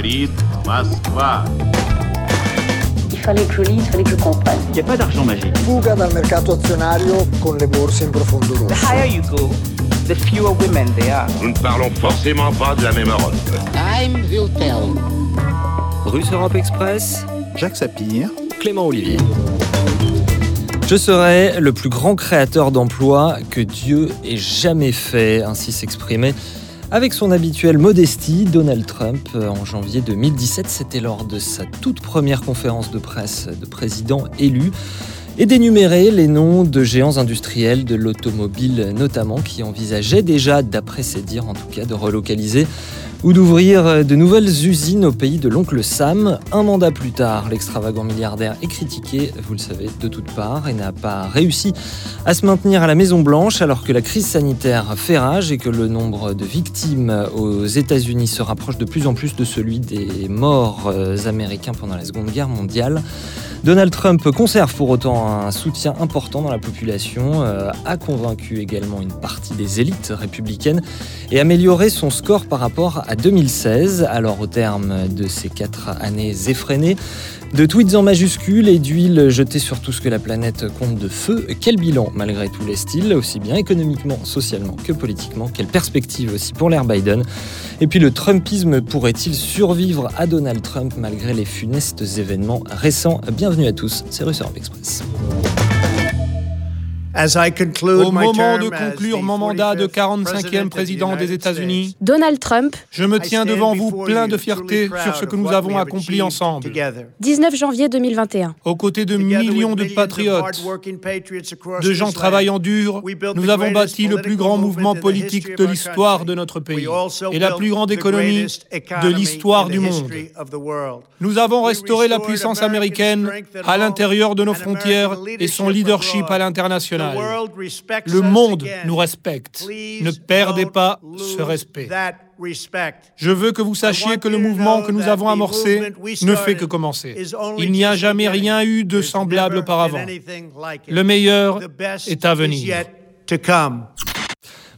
говорит Москва. Il fallait que je lise, il fallait que je comprenne. Il n'y a pas d'argent magique. Fuga dal mercato azionario con le borse in profondo rosso. The higher you go, the fewer women there are. Nous ne parlons forcément pas de la même Europe. Time will tell. Russe Europe Express, Jacques Sapir, Clément Olivier. Je serai le plus grand créateur d'emplois que Dieu ait jamais fait, ainsi s'exprimait avec son habituelle modestie, Donald Trump, en janvier 2017, c'était lors de sa toute première conférence de presse de président élu, et d'énumérer les noms de géants industriels de l'automobile notamment, qui envisageaient déjà, d'après ses dires en tout cas, de relocaliser ou d'ouvrir de nouvelles usines au pays de l'oncle Sam. Un mandat plus tard, l'extravagant milliardaire est critiqué, vous le savez, de toutes parts et n'a pas réussi à se maintenir à la Maison Blanche alors que la crise sanitaire fait rage et que le nombre de victimes aux États-Unis se rapproche de plus en plus de celui des morts américains pendant la Seconde Guerre mondiale. Donald Trump conserve pour autant un soutien important dans la population, euh, a convaincu également une partie des élites républicaines et amélioré son score par rapport à 2016. Alors au terme de ces quatre années effrénées, de tweets en majuscules et d'huile jetée sur tout ce que la planète compte de feu, quel bilan malgré tous les styles, aussi bien économiquement, socialement que politiquement, quelle perspective aussi pour l'ère Biden? Et puis le Trumpisme pourrait-il survivre à Donald Trump malgré les funestes événements récents? Bienvenue à tous, c'est Russe Europe Express. Au moment de conclure mon mandat de 45e président des États-Unis, Donald Trump, je me tiens devant vous plein de fierté sur ce que nous avons accompli ensemble. 19 janvier 2021. Aux côtés de millions de patriotes, de gens travaillant dur, nous avons bâti le plus grand mouvement politique de l'histoire de notre pays et la plus grande économie de l'histoire du monde. Nous avons restauré la puissance américaine à l'intérieur de nos frontières et son leadership à l'international. Le monde nous respecte. Ne perdez pas ce respect. Je veux que vous sachiez que le mouvement que nous avons amorcé ne fait que commencer. Il n'y a jamais rien eu de semblable auparavant. Le meilleur est à venir.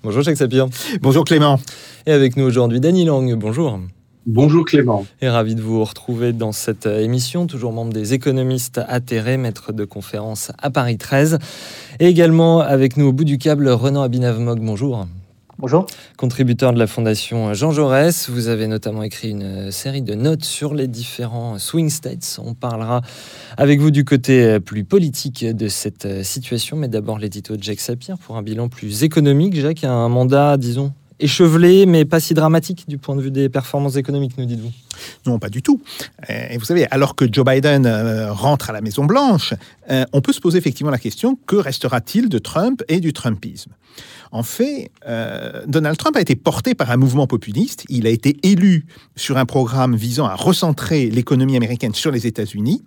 Bonjour Jacques Sapir. Bonjour Clément. Et avec nous aujourd'hui Danny Lang. Bonjour. Bonjour Clément. Et ravi de vous retrouver dans cette émission, toujours membre des économistes atterrés, maître de conférence à Paris 13. Et également avec nous au bout du câble, Renan Abinav-Mog. Bonjour. Bonjour. Contributeur de la Fondation Jean Jaurès, vous avez notamment écrit une série de notes sur les différents swing states. On parlera avec vous du côté plus politique de cette situation, mais d'abord l'édito de Jacques Sapir pour un bilan plus économique. Jacques a un mandat, disons, échevelé, mais pas si dramatique du point de vue des performances économiques, nous dites-vous Non, pas du tout. Et vous savez, alors que Joe Biden rentre à la Maison-Blanche, on peut se poser effectivement la question que restera-t-il de Trump et du Trumpisme? En fait, euh, Donald Trump a été porté par un mouvement populiste. Il a été élu sur un programme visant à recentrer l'économie américaine sur les États-Unis.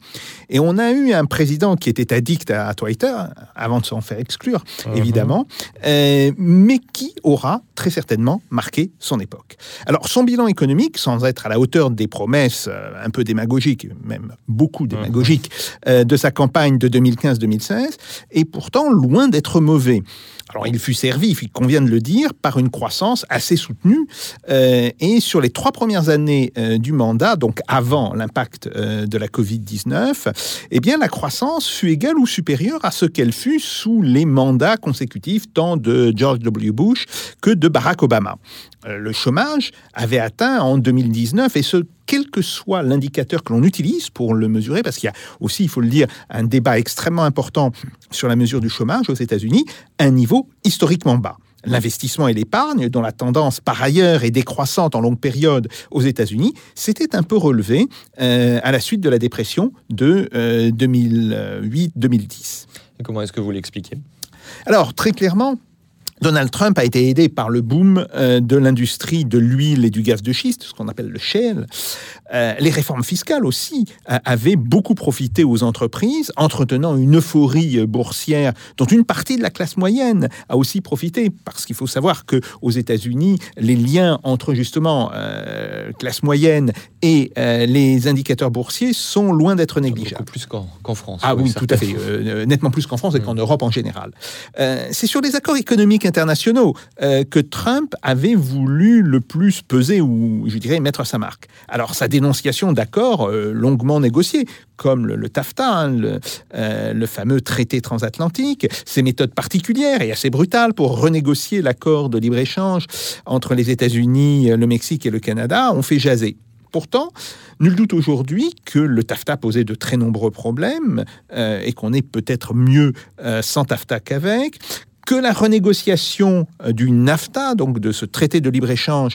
Et on a eu un président qui était addict à, Twitter, avant de s'en faire exclure, uh -huh. évidemment, euh, mais qui aura très certainement marqué son époque. Alors, son bilan économique, sans être à la hauteur des promesses euh, un peu démagogiques, même beaucoup démagogiques, uh -huh. de sa campagne de 2015-2016, est pourtant loin d'être mauvais. Alors, il fut servi, il convient de le dire, par une croissance assez soutenue. Euh, et sur les trois premières années euh, du mandat, donc avant l'impact euh, de la Covid-19, eh bien, la croissance fut égale ou supérieure à ce qu'elle fut sous les mandats consécutifs tant de George W. Bush que de Barack Obama. Le chômage avait atteint en 2019, et ce, quel que soit l'indicateur que l'on utilise pour le mesurer, parce qu'il y a aussi, il faut le dire, un débat extrêmement important sur la mesure du chômage aux États-Unis, un niveau historiquement bas. L'investissement et l'épargne, dont la tendance par ailleurs est décroissante en longue période aux États-Unis, s'était un peu relevé euh, à la suite de la dépression de euh, 2008-2010. Et comment est-ce que vous l'expliquez? Alors, très clairement, Donald Trump a été aidé par le boom euh, de l'industrie de l'huile et du gaz de schiste, ce qu'on appelle le shale. Euh, les réformes fiscales aussi euh, avaient beaucoup profité aux entreprises, entretenant une euphorie boursière dont une partie de la classe moyenne a aussi profité, parce qu'il faut savoir que aux États-Unis, les liens entre justement euh, classe moyenne et euh, les indicateurs boursiers sont loin d'être négligeables. Beaucoup plus qu'en qu France. Ah oui, oui tout à fait, nettement plus qu'en France et qu'en Europe en général. c'est sur les accords économiques internationaux que Trump avait voulu le plus peser ou, je dirais, mettre sa marque. Alors, sa dénonciation d'accords longuement négociés, comme le, TAFTA, hein, le, fameux traité transatlantique, ses méthodes particulières et assez brutales pour renégocier l'accord de libre-échange entre les États-Unis, le Mexique et le Canada, ont fait jaser. Pourtant, nul doute aujourd'hui que le TAFTA posait de très nombreux problèmes euh, et qu'on est peut-être mieux euh, sans TAFTA qu'avec, que la renégociation euh, du NAFTA, donc de ce traité de libre-échange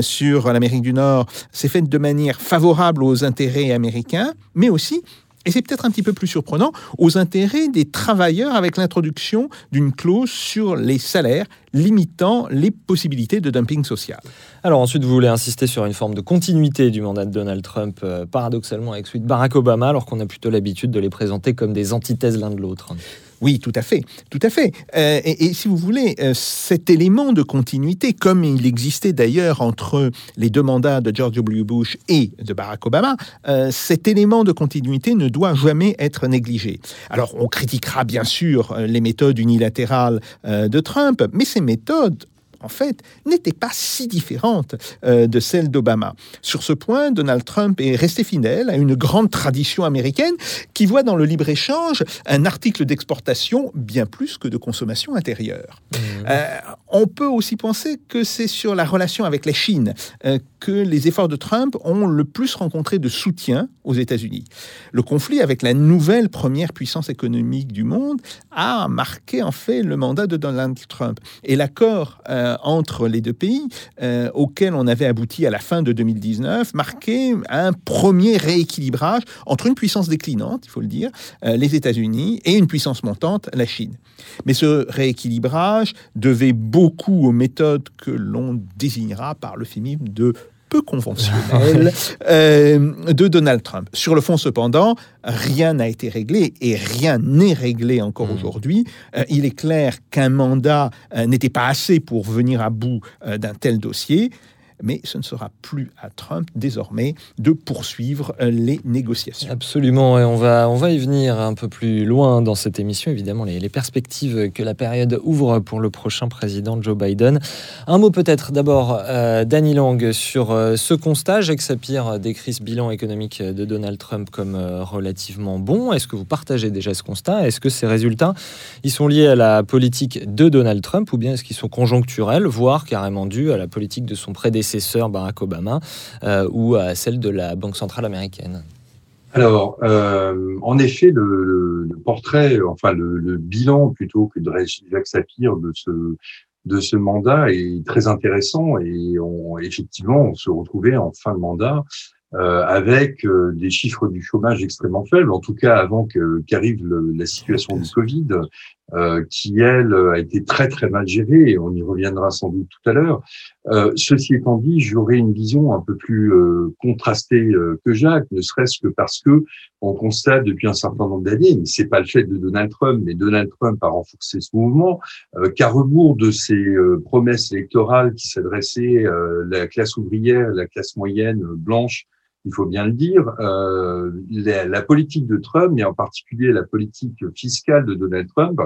sur l'Amérique du Nord, s'est faite de manière favorable aux intérêts américains, mais aussi et c'est peut-être un petit peu plus surprenant, aux intérêts des travailleurs avec l'introduction d'une clause sur les salaires limitant les possibilités de dumping social. Alors ensuite, vous voulez insister sur une forme de continuité du mandat de Donald Trump, euh, paradoxalement avec celui de Barack Obama, alors qu'on a plutôt l'habitude de les présenter comme des antithèses l'un de l'autre. Oui, tout à fait, tout à fait. Euh, et, si vous voulez, euh, cet élément de continuité, comme il existait d'ailleurs entre les deux mandats de George W. Bush et de Barack Obama, euh, cet élément de continuité ne doit jamais être négligé. Alors, on critiquera bien sûr les méthodes unilatérales de Trump, mais ces méthodes en fait, n'était pas si différente euh, de celle d'Obama. Sur ce point, Donald Trump est resté fidèle à une grande tradition américaine qui voit dans le libre-échange un article d'exportation bien plus que de consommation intérieure. Mmh. Euh, on peut aussi penser que c'est sur la relation avec la Chine euh, que les efforts de Trump ont le plus rencontré de soutien aux États-Unis. Le conflit avec la nouvelle première puissance économique du monde a marqué en fait le mandat de Donald Trump. Et l'accord euh, entre les deux pays, euh, auquel on avait abouti à la fin de 2019, marquait un premier rééquilibrage entre une puissance déclinante, il faut le dire, euh, les États-Unis, et une puissance montante, la Chine. Mais ce rééquilibrage devait beaucoup aux méthodes que l'on désignera par le film de peu conventionnel de Donald Trump. Sur le fond, cependant, rien n'a été réglé et rien n'est réglé encore mmh. aujourd'hui. Euh, il est clair qu'un mandat euh, n'était pas assez pour venir à bout euh, d'un tel dossier mais ce ne sera plus à Trump désormais de poursuivre euh, les négociations. Absolument, et on va, on va y venir un peu plus loin dans cette émission, évidemment, les, perspectives que la période ouvre pour le prochain président Joe Biden. Un mot peut-être d'abord, euh, Danny Lang, sur euh, ce constat. Jacques Sapir décrit ce bilan économique de Donald Trump comme relativement bon. Est-ce que vous partagez déjà ce constat? Est-ce que ces résultats, ils sont liés à la politique de Donald Trump ou bien est-ce qu'ils sont conjoncturels, voire carrément dus à la politique de son prédécesseur? Prédécesseur Barack Obama euh, ou à celle de la Banque centrale américaine. Alors, euh, en effet, le, portrait, enfin le, bilan plutôt que de Jacques Sapir de ce de ce mandat est très intéressant et on, effectivement, on se retrouvait en fin de mandat euh, avec des chiffres du chômage extrêmement faibles, en tout cas avant qu'arrive la situation du Covid, euh, qui elle a été très très mal gérée, et on y reviendra sans doute tout à l'heure. Euh, ceci étant dit, j'aurais une vision un peu plus contrastée que Jacques, ne serait-ce que parce que on constate depuis un certain nombre d'années, mais c'est pas le fait de Donald Trump, mais Donald Trump a renforcé ce mouvement, qu'à rebours de ses promesses électorales qui s'adressaient à la classe ouvrière, la classe moyenne blanche il faut bien le dire, euh, la, politique de Trump, et en particulier la politique fiscale de Donald Trump,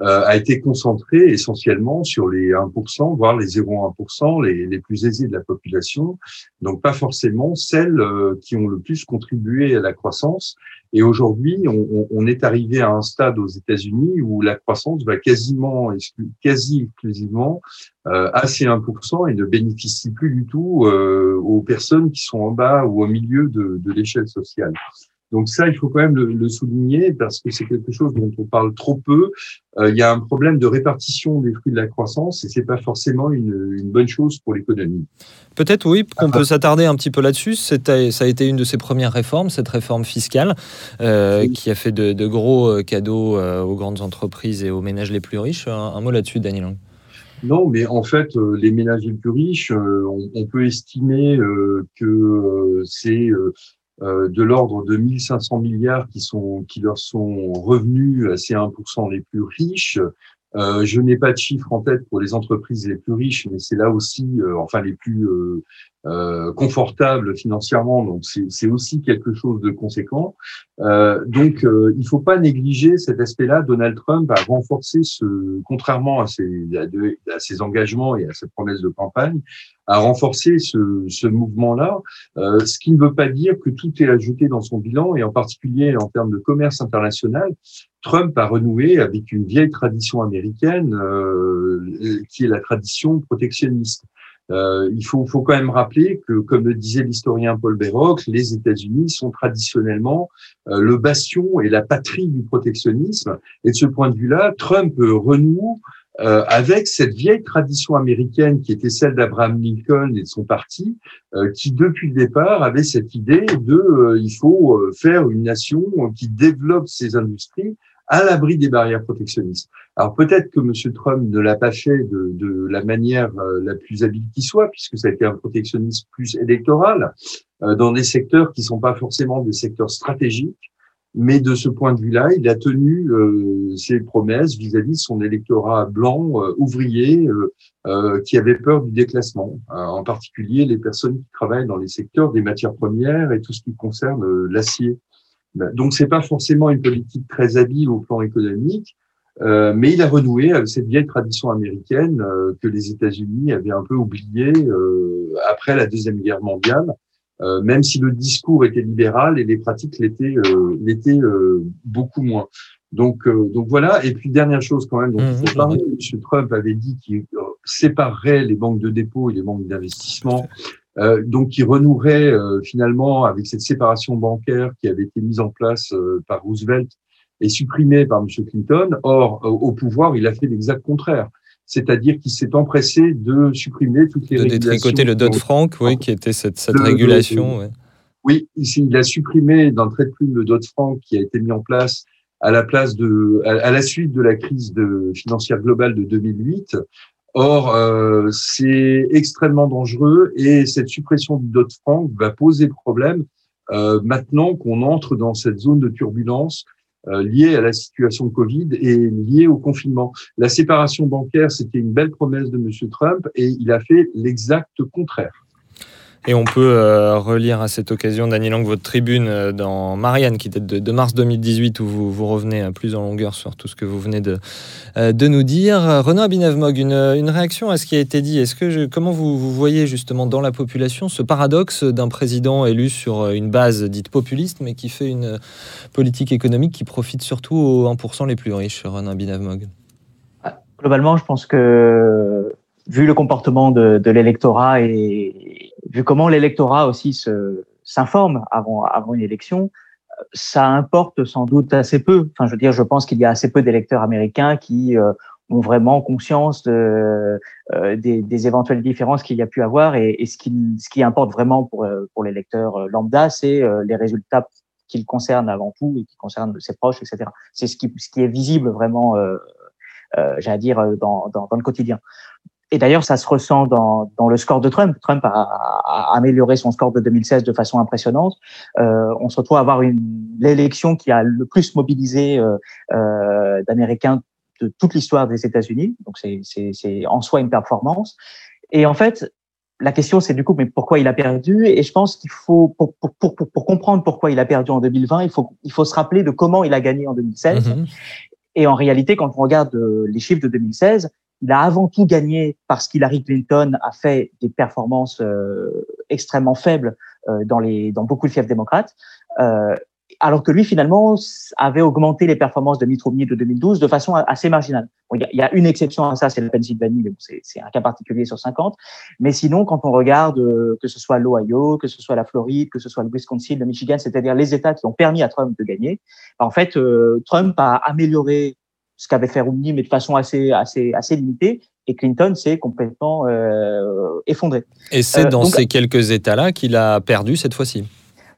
euh, a été concentrée essentiellement sur les 1%, voire les 0,1%, les, les plus aisés de la population, donc pas forcément celles euh, qui ont le plus contribué à la croissance. Et aujourd'hui, on, est arrivé à un stade aux États-Unis où la croissance va quasiment, quasi exclusivement euh, à ces 1% et ne bénéficie plus du tout euh, aux personnes qui sont en bas ou au milieu de l'échelle sociale. Donc ça, il faut quand même le, souligner parce que c'est quelque chose dont on parle trop peu. Euh, il y a un problème de répartition des fruits de la croissance et c'est pas forcément une, une, bonne chose pour l'économie. Peut-être oui, qu'on peut s'attarder un petit peu là-dessus. Ça a été une de ses premières réformes, cette réforme fiscale, euh, qui a fait de, de gros euh, cadeaux euh, aux grandes entreprises et aux ménages les plus riches. Un, mot là-dessus, Daniel Lang. Non, mais en fait, les ménages les plus riches, on, on peut estimer que c'est euh, de l'ordre de 1500 milliards qui sont qui leur sont revenus à ces 1% les plus riches. Euh, je n'ai pas de chiffres en tête pour les entreprises les plus riches, mais c'est là aussi, euh, enfin les plus euh, confortable financièrement, donc c'est aussi quelque chose de conséquent. Euh, donc, euh, il faut pas négliger cet aspect-là. Donald Trump a renforcé ce, contrairement à ses, à, ses engagements et à ses promesses de campagne, a renforcé ce, ce mouvement-là, euh, ce qui ne veut pas dire que tout est ajouté dans son bilan, et en particulier en termes de commerce international. Trump a renoué avec une vieille tradition américaine euh, qui est la tradition protectionniste. Euh, il faut, faut, quand même rappeler que, comme le disait l'historien Paul Béroc, les États-Unis sont traditionnellement euh, le bastion et la patrie du protectionnisme. Et de ce point de vue-là, Trump renoue euh, avec cette vieille tradition américaine qui était celle d'Abraham Lincoln et de son parti, euh, qui depuis le départ avait cette idée de euh, il faut faire une nation qui développe ses industries à l'abri des barrières protectionnistes. Alors peut-être que M. Trump ne l'a pas fait de, de la manière euh, la plus habile qui soit, puisque ça a été un protectionnisme plus électoral, euh, dans des secteurs qui sont pas forcément des secteurs stratégiques. Mais de ce point de vue-là, il a tenu euh, ses promesses vis-à-vis de son électorat blanc, euh, ouvrier, qui avait peur du déclassement, en particulier les personnes qui travaillent dans les secteurs des matières premières et tout ce qui concerne l'acier. Donc, c'est pas forcément une politique très habile au plan économique, euh, mais il a renoué avec cette vieille tradition américaine euh, que les États-Unis avaient un peu oubliée euh, après la deuxième guerre mondiale, euh, même si le discours était libéral et les pratiques l'étaient l'étaient beaucoup moins. Donc donc voilà. Et puis dernière chose quand même dont il faut parler, M. Trump avait dit qu'il séparerait les banques de dépôt et les banques d'investissement. Euh, donc qui renouerait finalement avec cette séparation bancaire qui avait été mise en place par Roosevelt est supprimé par M. Clinton. Or, euh, au pouvoir, il a fait l'exact contraire. C'est-à-dire qu'il s'est empressé de supprimer toutes les de régulations. De détricoter le Dodd-Frank, oui, qui était cette, cette régulation. ouais. Oui, il a supprimé dans le trait de plume le Dodd-Frank qui a été mis en place à la place de, à, la suite de la crise de, financière globale de 2008. Or, euh, c'est extrêmement dangereux et cette suppression du Dodd-Frank va poser problème euh, maintenant qu'on entre dans cette zone de turbulence euh, lié à la situation de Covid et lié au confinement. La séparation bancaire, c'était une belle promesse de M. Trump et il a fait l'exact contraire. Et on peut euh, relire à cette occasion, Daniel Lang, votre tribune euh, dans Marianne, qui date de, mars 2018, où vous, vous revenez plus en longueur sur tout ce que vous venez de, euh, nous dire. Renaud Abinavmog, une, une, réaction à ce qui a été dit. Est-ce que comment vous, voyez justement dans la population ce paradoxe d'un président élu sur une base dite populiste, mais qui fait une politique économique qui profite surtout aux 1% les plus riches, Renaud Abinavmog? Globalement, je pense que vu le comportement de, de l'électorat et vu comment l'électorat aussi se s'informe avant avant une élection, ça importe sans doute assez peu. Enfin, je veux dire, je pense qu'il y a assez peu d'électeurs américains qui euh, ont vraiment conscience de, euh, des, des, éventuelles différences qu'il y a pu avoir et, et, ce, qui, ce qui importe vraiment pour, euh, pour l'électeur lambda, c'est les résultats qu'il concerne avant tout et qui concernent ses proches, etc. C'est ce qui, ce qui est visible vraiment, euh, j'allais dire, dans, dans, dans, le quotidien. Et d'ailleurs, ça se ressent dans, dans, le score de Trump. Trump a, a, amélioré son score de 2016 de façon impressionnante. Euh, on se retrouve à avoir une l'élection qui a le plus mobilisé euh, euh, d'Américains de toute l'histoire des États-Unis. Donc c'est en soi une performance. Et en fait, la question c'est du coup, mais pourquoi il a perdu? Et je pense qu'il faut pour, pour, pour, pour, comprendre pourquoi il a perdu en 2020, il faut il faut se rappeler de comment il a gagné en 2016. Mm-hmm. Et en réalité, quand on regarde euh, les chiffres de 2016, il a avant tout gagné parce qu'Hillary Clinton a fait des performances euh, extrêmement faibles euh, dans, les, dans beaucoup de fiefs démocrates, euh, alors que lui, finalement, avait augmenté les performances de Mitt Romney de 2012 de façon assez marginale. il, y a, une exception à ça, c'est la Pennsylvanie, mais bon, c'est un cas particulier sur 50. Mais sinon, quand on regarde que ce soit l'Ohio, que ce soit la Floride, que ce soit le Wisconsin, le Michigan, c'est-à-dire les États qui ont permis à Trump de gagner, en fait, Trump a amélioré ce qu'avait fait Romney, mais de façon assez, assez, assez limitée. Et Clinton s'est complètement euh, effondré. Et c'est euh, dans ces quelques États-là qu'il a perdu cette fois-ci.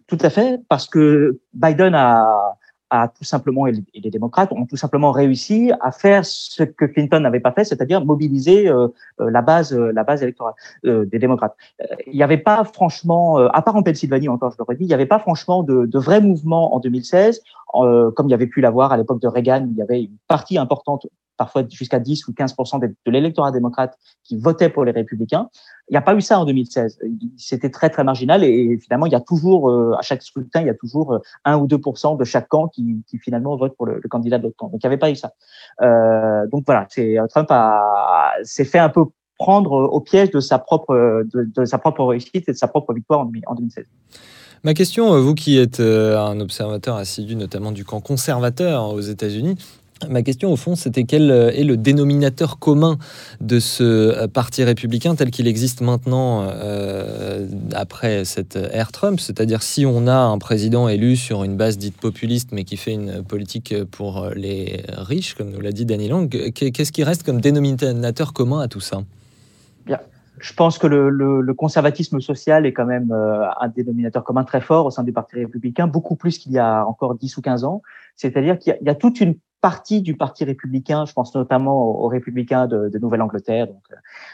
Tout à fait, parce que Biden a, a tout simplement, et les démocrates ont tout simplement réussi à faire ce que Clinton n'avait pas fait, c'est-à-dire mobiliser euh, euh la base, euh, la base électorale des démocrates. Il n'y avait pas franchement, à part en Pennsylvanie encore, je le redis, il n'y avait pas franchement de, de vrais mouvements en 2016, comme il y avait pu l'avoir à l'époque de Reagan, où il y avait une partie importante parfois jusqu'à 10 ou 15 de, l'électorat démocrate qui votait pour les républicains. Il n'y a pas eu ça en 2016. C'était très très marginal et finalement il y a toujours à chaque scrutin il y a toujours 1 ou 2 de chaque camp qui, finalement vote pour le, candidat de l'autre camp. Donc il n'y avait pas eu ça. Euh, donc voilà, Trump s'est fait un peu prendre au piège de sa propre de, sa propre réussite et de sa propre victoire en 2016. Ma question, vous qui êtes un observateur assidu notamment du camp conservateur aux États-Unis, Ma question, au fond, c'était quel est le dénominateur commun de ce parti républicain tel qu'il existe maintenant euh, après cette ère Trump? C'est-à-dire si on a un président élu sur une base dite populiste, mais qui fait une politique pour les riches, comme nous l'a dit Danny Lang, qu'est-ce qui reste comme dénominateur commun à tout ça? Je pense que le, le, le, conservatisme social est quand même euh, un dénominateur commun très fort au sein du Parti républicain, beaucoup plus qu'il y a encore 10 ou 15 ans. C'est-à-dire qu'il y, y, a toute une partie du Parti républicain, je pense notamment aux, républicains de, de Nouvelle-Angleterre, donc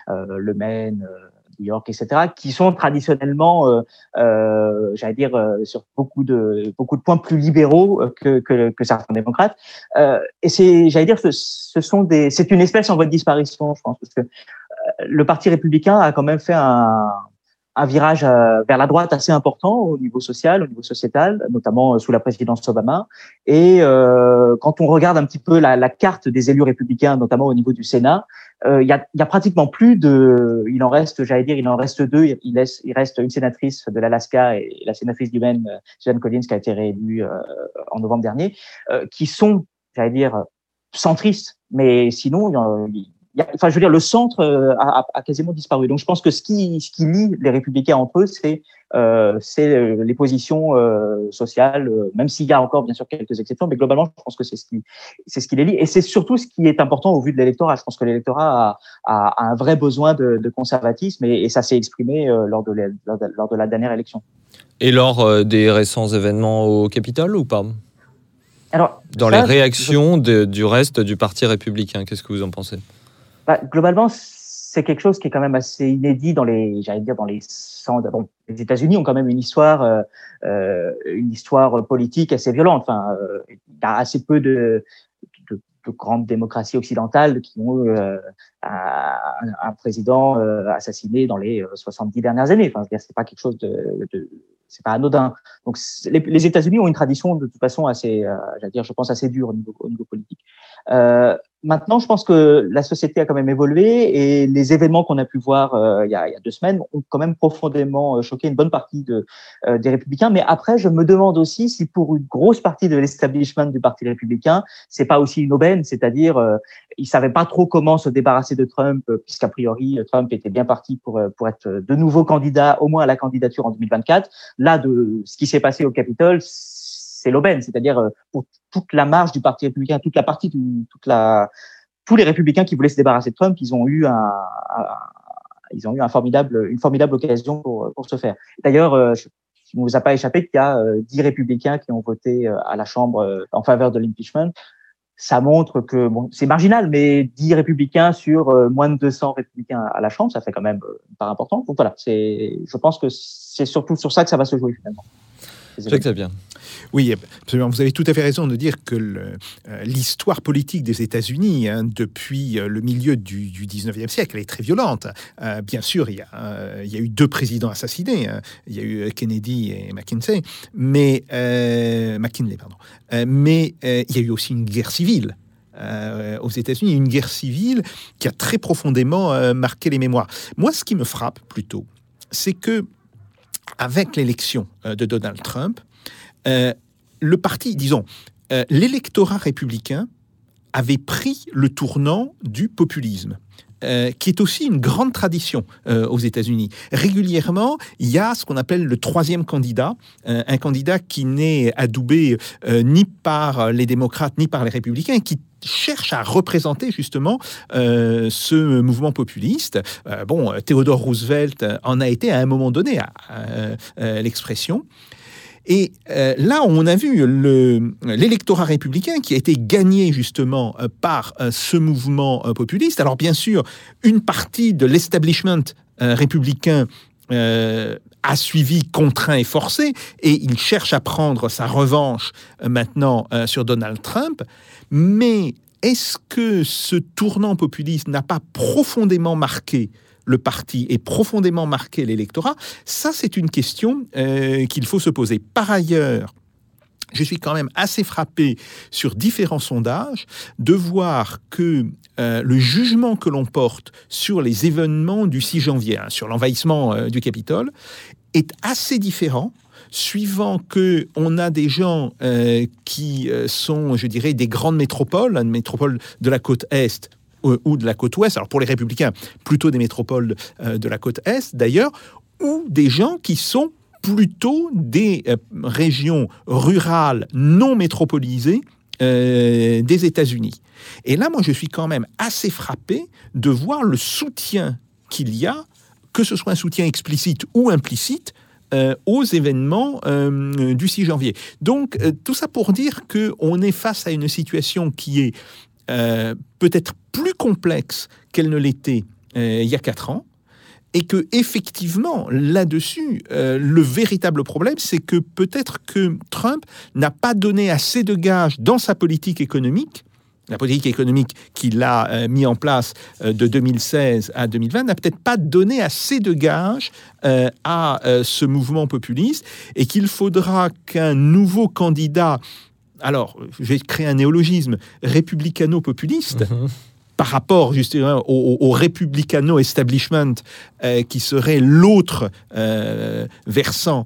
euh, le Maine, euh, New York, etc., qui sont traditionnellement, euh, euh, j'allais dire, euh, sur beaucoup de beaucoup de points plus libéraux que, que, que certains démocrates. et c'est, j'allais dire, ce, ce sont des, c'est une espèce en voie de disparition, je pense, parce que le Parti républicain a quand même fait un, un virage vers la droite assez important au niveau social, au niveau sociétal, notamment sous la présidence Obama. Et euh, quand on regarde un petit peu la, la, carte des élus républicains, notamment au niveau du Sénat, euh, il y, a, y, a, pratiquement plus de. Il en reste, j'allais dire, il en reste deux. Il, laisse, il reste une sénatrice de l'Alaska et la sénatrice du Maine, Susan Collins, qui a été réélue euh, en novembre dernier, euh, qui sont, j'allais dire, centristes. Mais sinon, il enfin, je veux dire, le centre euh, a, a, quasiment disparu. Donc, je pense que ce qui, ce qui lie les républicains entre eux, c'est euh, c'est les positions euh, sociales, euh, même s'il y a encore bien sûr quelques exceptions, mais globalement, je pense que c'est ce qui c'est ce qui les lie. Et c'est surtout ce qui est important au vu de l'électorat. Je pense que l'électorat a, a, un vrai besoin de, de conservatisme et, et ça s'est exprimé euh, lors de, la, lors de la dernière élection. Et lors des récents événements au Capitole ou pas? Alors, Dans ça, les réactions je... de, du reste du Parti républicain, qu'est-ce que vous en pensez? Bah, globalement, c'est quelque chose qui est quand même assez inédit dans les, j'allais dire dans les bon, les États-Unis ont quand même une histoire, euh, euh, une histoire politique assez violente. Enfin, euh, il y a assez peu de, de, de grandes démocraties occidentales qui ont eu euh, un, un, président euh, assassiné dans les 70 dernières années. Enfin, c'est pas quelque chose de, de c'est pas anodin. Donc, les, les États-Unis ont une tradition de toute façon assez, j'allais dire, je pense assez dure au niveau, au niveau politique. Euh, maintenant, je pense que la société a quand même évolué et les événements qu'on a pu voir euh, il, y a, il, y a, deux semaines ont quand même profondément euh, choqué une bonne partie de, euh, des républicains. Mais après, je me demande aussi si pour une grosse partie de l'establishment du Parti républicain, c'est pas aussi une aubaine, c'est-à-dire euh, ils savaient pas trop comment se débarrasser de Trump, puisqu'a priori Trump était bien parti pour pour être de nouveau candidat, au moins à la candidature en 2024. Là, de ce qui s'est passé au Capitole c'est l'aubaine, c'est-à-dire pour toute la marge du Parti républicain, toute la partie, toute la, tous les républicains qui voulaient se débarrasser de Trump, ils ont eu un, ils ont eu un formidable, une formidable occasion pour, pour se faire. D'ailleurs, euh, il ne vous a pas échappé qu'il y a euh, dix républicains qui ont voté euh, à la Chambre en faveur de l'impeachment. Ça montre que bon, c'est marginal, mais dix républicains sur moins de 200 républicains à la Chambre, ça fait quand même une part importante. Donc voilà, je pense que c'est surtout sur ça que ça va se jouer finalement. Très bien. Oui, absolument. Vous avez tout à fait raison de dire que l'histoire politique des États-Unis, hein, depuis euh, le milieu du, du, 19e siècle, elle est très violente. Euh, bien sûr, il y, a, euh, il y, a, eu deux présidents assassinés. Hein. Il y a eu Kennedy et McKinsey, mais euh, McKinley, pardon. mais il y a eu aussi une guerre civile. Euh, aux États-Unis, une guerre civile qui a très profondément euh, marqué les mémoires. Moi, ce qui me frappe plutôt, c'est que avec l'élection de Donald Trump, euh, le parti, disons, euh, l'électorat républicain avait pris le tournant du populisme. Euh, qui est aussi une grande tradition euh, aux États-Unis. Régulièrement, il y a ce qu'on appelle le troisième candidat, euh, un candidat qui n'est adoubé ni par les démocrates ni par les républicains, qui cherche à représenter justement euh, ce mouvement populiste. Euh, bon, Theodore Roosevelt en a été à un moment donné à, à l'expression. Et euh, là, on a vu l'électorat républicain qui a été gagné justement euh, par euh, ce mouvement euh, populiste. Alors bien sûr, une partie de l'establishment euh, républicain euh, a suivi contraint et forcé, et il cherche à prendre sa revanche maintenant sur Donald Trump. Mais est-ce que ce tournant populiste n'a pas profondément marqué le parti et profondément marqué l'électorat? Ça, c'est une question euh, qu'il faut se poser. Par ailleurs, je suis quand même assez frappé sur différents sondages de voir que euh, le jugement que l'on porte sur les événements du 6 janvier, hein, sur l'envahissement euh, du Capitole, est assez différent suivant que on a des gens euh, qui sont, je dirais, des grandes métropoles, une métropole de la côte est ou de la côte ouest, alors pour les républicains, plutôt des métropoles de la côte est d'ailleurs, ou des gens qui sont plutôt des régions rurales non métropolisées des États-Unis. Et là, moi, je suis quand même assez frappé de voir le soutien qu'il y a, que ce soit un soutien explicite ou implicite, euh, aux événements euh, du 6 janvier. Donc, euh, tout ça pour dire qu'on est face à une situation qui est peut-être plus complexe qu'elle ne l'était il y a quatre ans, et que effectivement, là-dessus, le véritable problème, c'est que peut-être que Trump n'a pas donné assez de gages dans sa politique économique la politique économique qu'il a euh, mis en place euh, de 2016 à 2020 n'a peut-être pas donné assez de gages euh, à ce mouvement populiste et qu'il faudra qu'un nouveau candidat, alors je vais créer un néologisme, républicano-populiste, mhm. par rapport justement au, républicano-establishment qui serait l'autre versant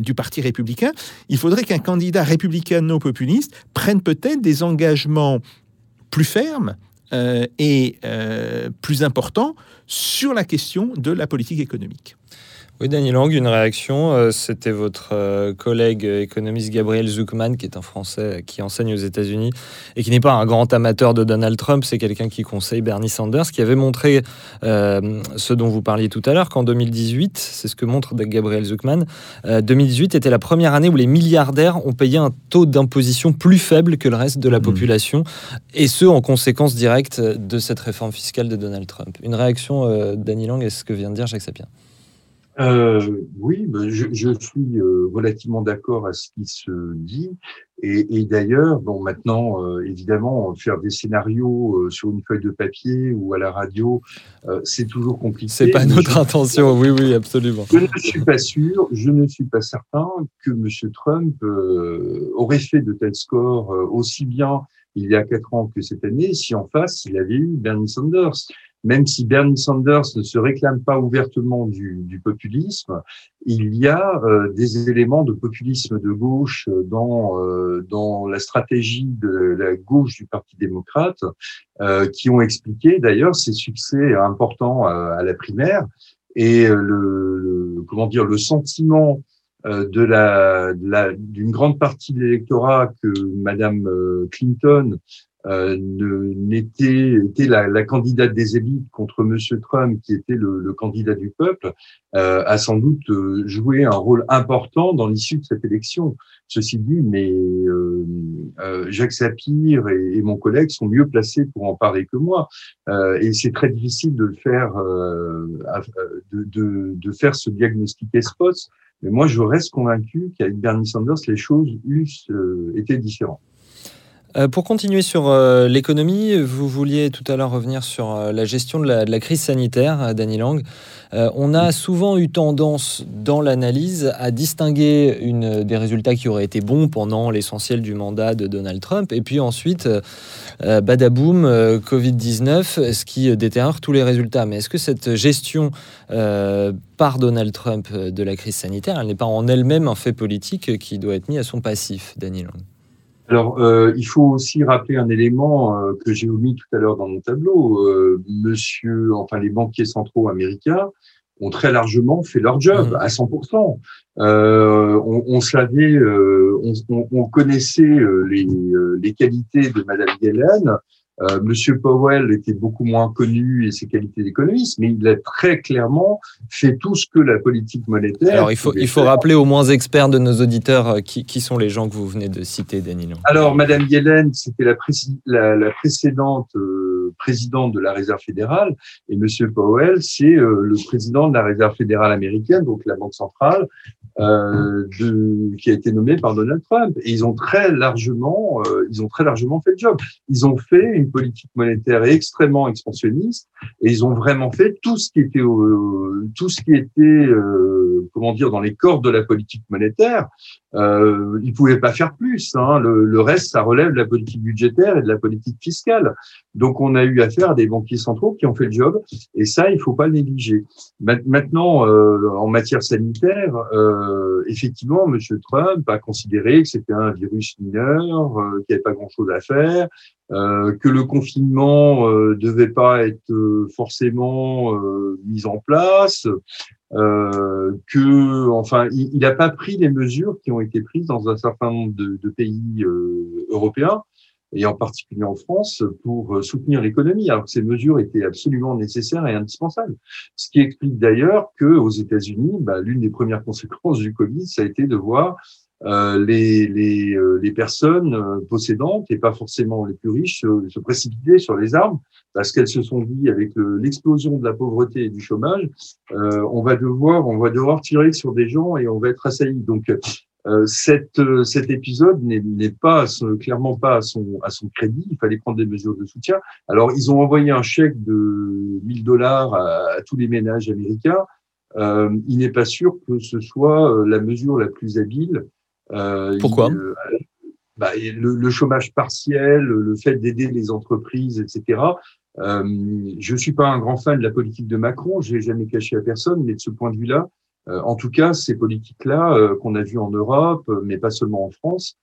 du Parti républicain, il faudrait qu'un candidat républicano-populiste prenne peut-être des engagements plus ferme euh, et euh, plus important sur la question de la politique économique. Oui, Daniel Lang, une réaction. Euh, c'était votre euh, collègue économiste Gabriel Zuckman, qui est un Français qui enseigne aux États-Unis et qui n'est pas un grand amateur de Donald Trump. C'est quelqu'un qui conseille Bernie Sanders, qui avait montré euh, ce dont vous parliez tout à l'heure, qu'en 2018, c'est ce que montre Gabriel Zuckman, 2018 était la première année où les milliardaires ont payé un taux d'imposition plus faible que le reste de la mmh. population, et ce, en conséquence directe de cette réforme fiscale de Donald Trump. Une réaction, Daniel Lang, est ce que vient de dire Jacques Sapien euh, oui, ben, je, je, suis euh, relativement d'accord à ce qui se dit. Et, et d'ailleurs, bon, maintenant, euh, évidemment, faire des scénarios euh, sur une feuille de papier ou à la radio, c'est toujours compliqué. C'est pas notre intention, oui, oui, absolument. Je ne suis pas sûr, je ne suis pas certain que M. Trump aurait fait de tels scores aussi bien il y a quatre ans que cette année si en face il avait eu Bernie Sanders même si Bernie Sanders ne se réclame pas ouvertement du, du populisme, il y a euh, des éléments de populisme de gauche dans, euh, dans la stratégie de la gauche du Parti démocrate, euh, qui ont expliqué d'ailleurs ces succès importants à, la primaire et le, comment dire le sentiment de la d'une grande partie de l'électorat que Madame Clinton euh, n'était était la, la, candidate des élites contre Monsieur Trump, qui était le, le candidat du peuple, euh, a sans doute euh, joué un rôle important dans l'issue de cette élection. Ceci dit, mais euh, euh Jacques Sapir et, et, mon collègue sont mieux placés pour en parler que moi, et c'est très difficile de le faire, de, de, de, faire ce diagnostic espost. Mais moi, je reste convaincu qu'avec Bernie Sanders, les choses eussent été différentes. Euh, pour continuer sur euh, l'économie, vous vouliez tout à l'heure revenir sur euh, la gestion de la, crise sanitaire, Danny Lang. on a souvent eu tendance dans l'analyse à distinguer une, des résultats qui auraient été bons pendant l'essentiel du mandat de Donald Trump et puis ensuite, badaboum, Covid-19, ce qui déterre tous les résultats. Mais est-ce que cette gestion par Donald Trump de la crise sanitaire, elle n'est pas en elle-même un fait politique qui doit être mis à son passif, Danny Lang? Alors, euh, il faut aussi rappeler un élément euh, que j'ai omis tout à l'heure dans mon tableau. Euh, monsieur, enfin les banquiers centraux américains ont très largement fait leur job mmh. à 100%. Euh, on, on, savait, on, on, connaissait les, les, qualités de Madame Yellen. Euh, Monsieur Powell était beaucoup moins connu et ses qualités d'économiste, mais il a très clairement fait tout ce que la politique monétaire. Alors il faut, il faut rappeler aux moins experts de nos auditeurs euh, qui, qui sont les gens que vous venez de citer, Danilo. Alors Madame Yellen, c'était la, la, la, précédente euh, présidente de la Réserve fédérale, et Monsieur Powell, c'est le président de la Réserve fédérale américaine, donc la banque centrale, euh, de, qui a été nommé par Donald Trump. Et ils ont très largement, euh, ils ont très largement fait le job. Ils ont fait une politique monétaire extrêmement expansionniste et ils ont vraiment fait tout ce qui était, euh, tout ce qui était, euh, comment dire, dans les cordes de la politique monétaire. Euh, ils pouvaient pas faire plus. Hein. Le, le, reste, ça relève de la politique budgétaire et de la politique fiscale. Donc, on a eu affaire à des banquiers centraux qui ont fait le job, et ça, il faut pas le négliger. Maintenant, euh, en matière sanitaire, euh, effectivement, M. Trump a considéré que c'était un virus mineur, euh, qu'il n'y avait pas grand-chose à faire, euh, que le confinement euh, devait pas être euh, forcément mis en place, que, enfin, il n'a pas pris les mesures qui ont été prises dans un certain nombre de, de pays européens et en particulier en France, pour soutenir l'économie, alors que ces mesures étaient absolument nécessaires et indispensables. Ce qui explique d'ailleurs que aux États-Unis, bah, l'une des premières conséquences du Covid, ça a été de voir euh, les, les, euh, les, personnes euh, possédantes et pas forcément les plus riches se, précipiter sur les armes parce qu'elles se sont dit avec l'explosion de la pauvreté et du chômage, euh, on va devoir on va devoir tirer sur des gens et on va être assailli. Donc euh, cette, cet épisode n'est pas clairement pas à son, à son crédit. Il fallait prendre des mesures de soutien. Alors ils ont envoyé un chèque de 1000 dollars à, à, tous les ménages américains. Euh, il n'est pas sûr que ce soit la mesure la plus habile euh, Pourquoi il, euh, bah, le, le, chômage partiel, le fait d'aider les entreprises, etc. Euh, je suis pas un grand fan de la politique de Macron, je l'ai jamais caché à personne, mais de ce point de vue-là, euh, en tout cas, ces politiques-là euh, qu'on a vues en Europe, mais pas seulement en France,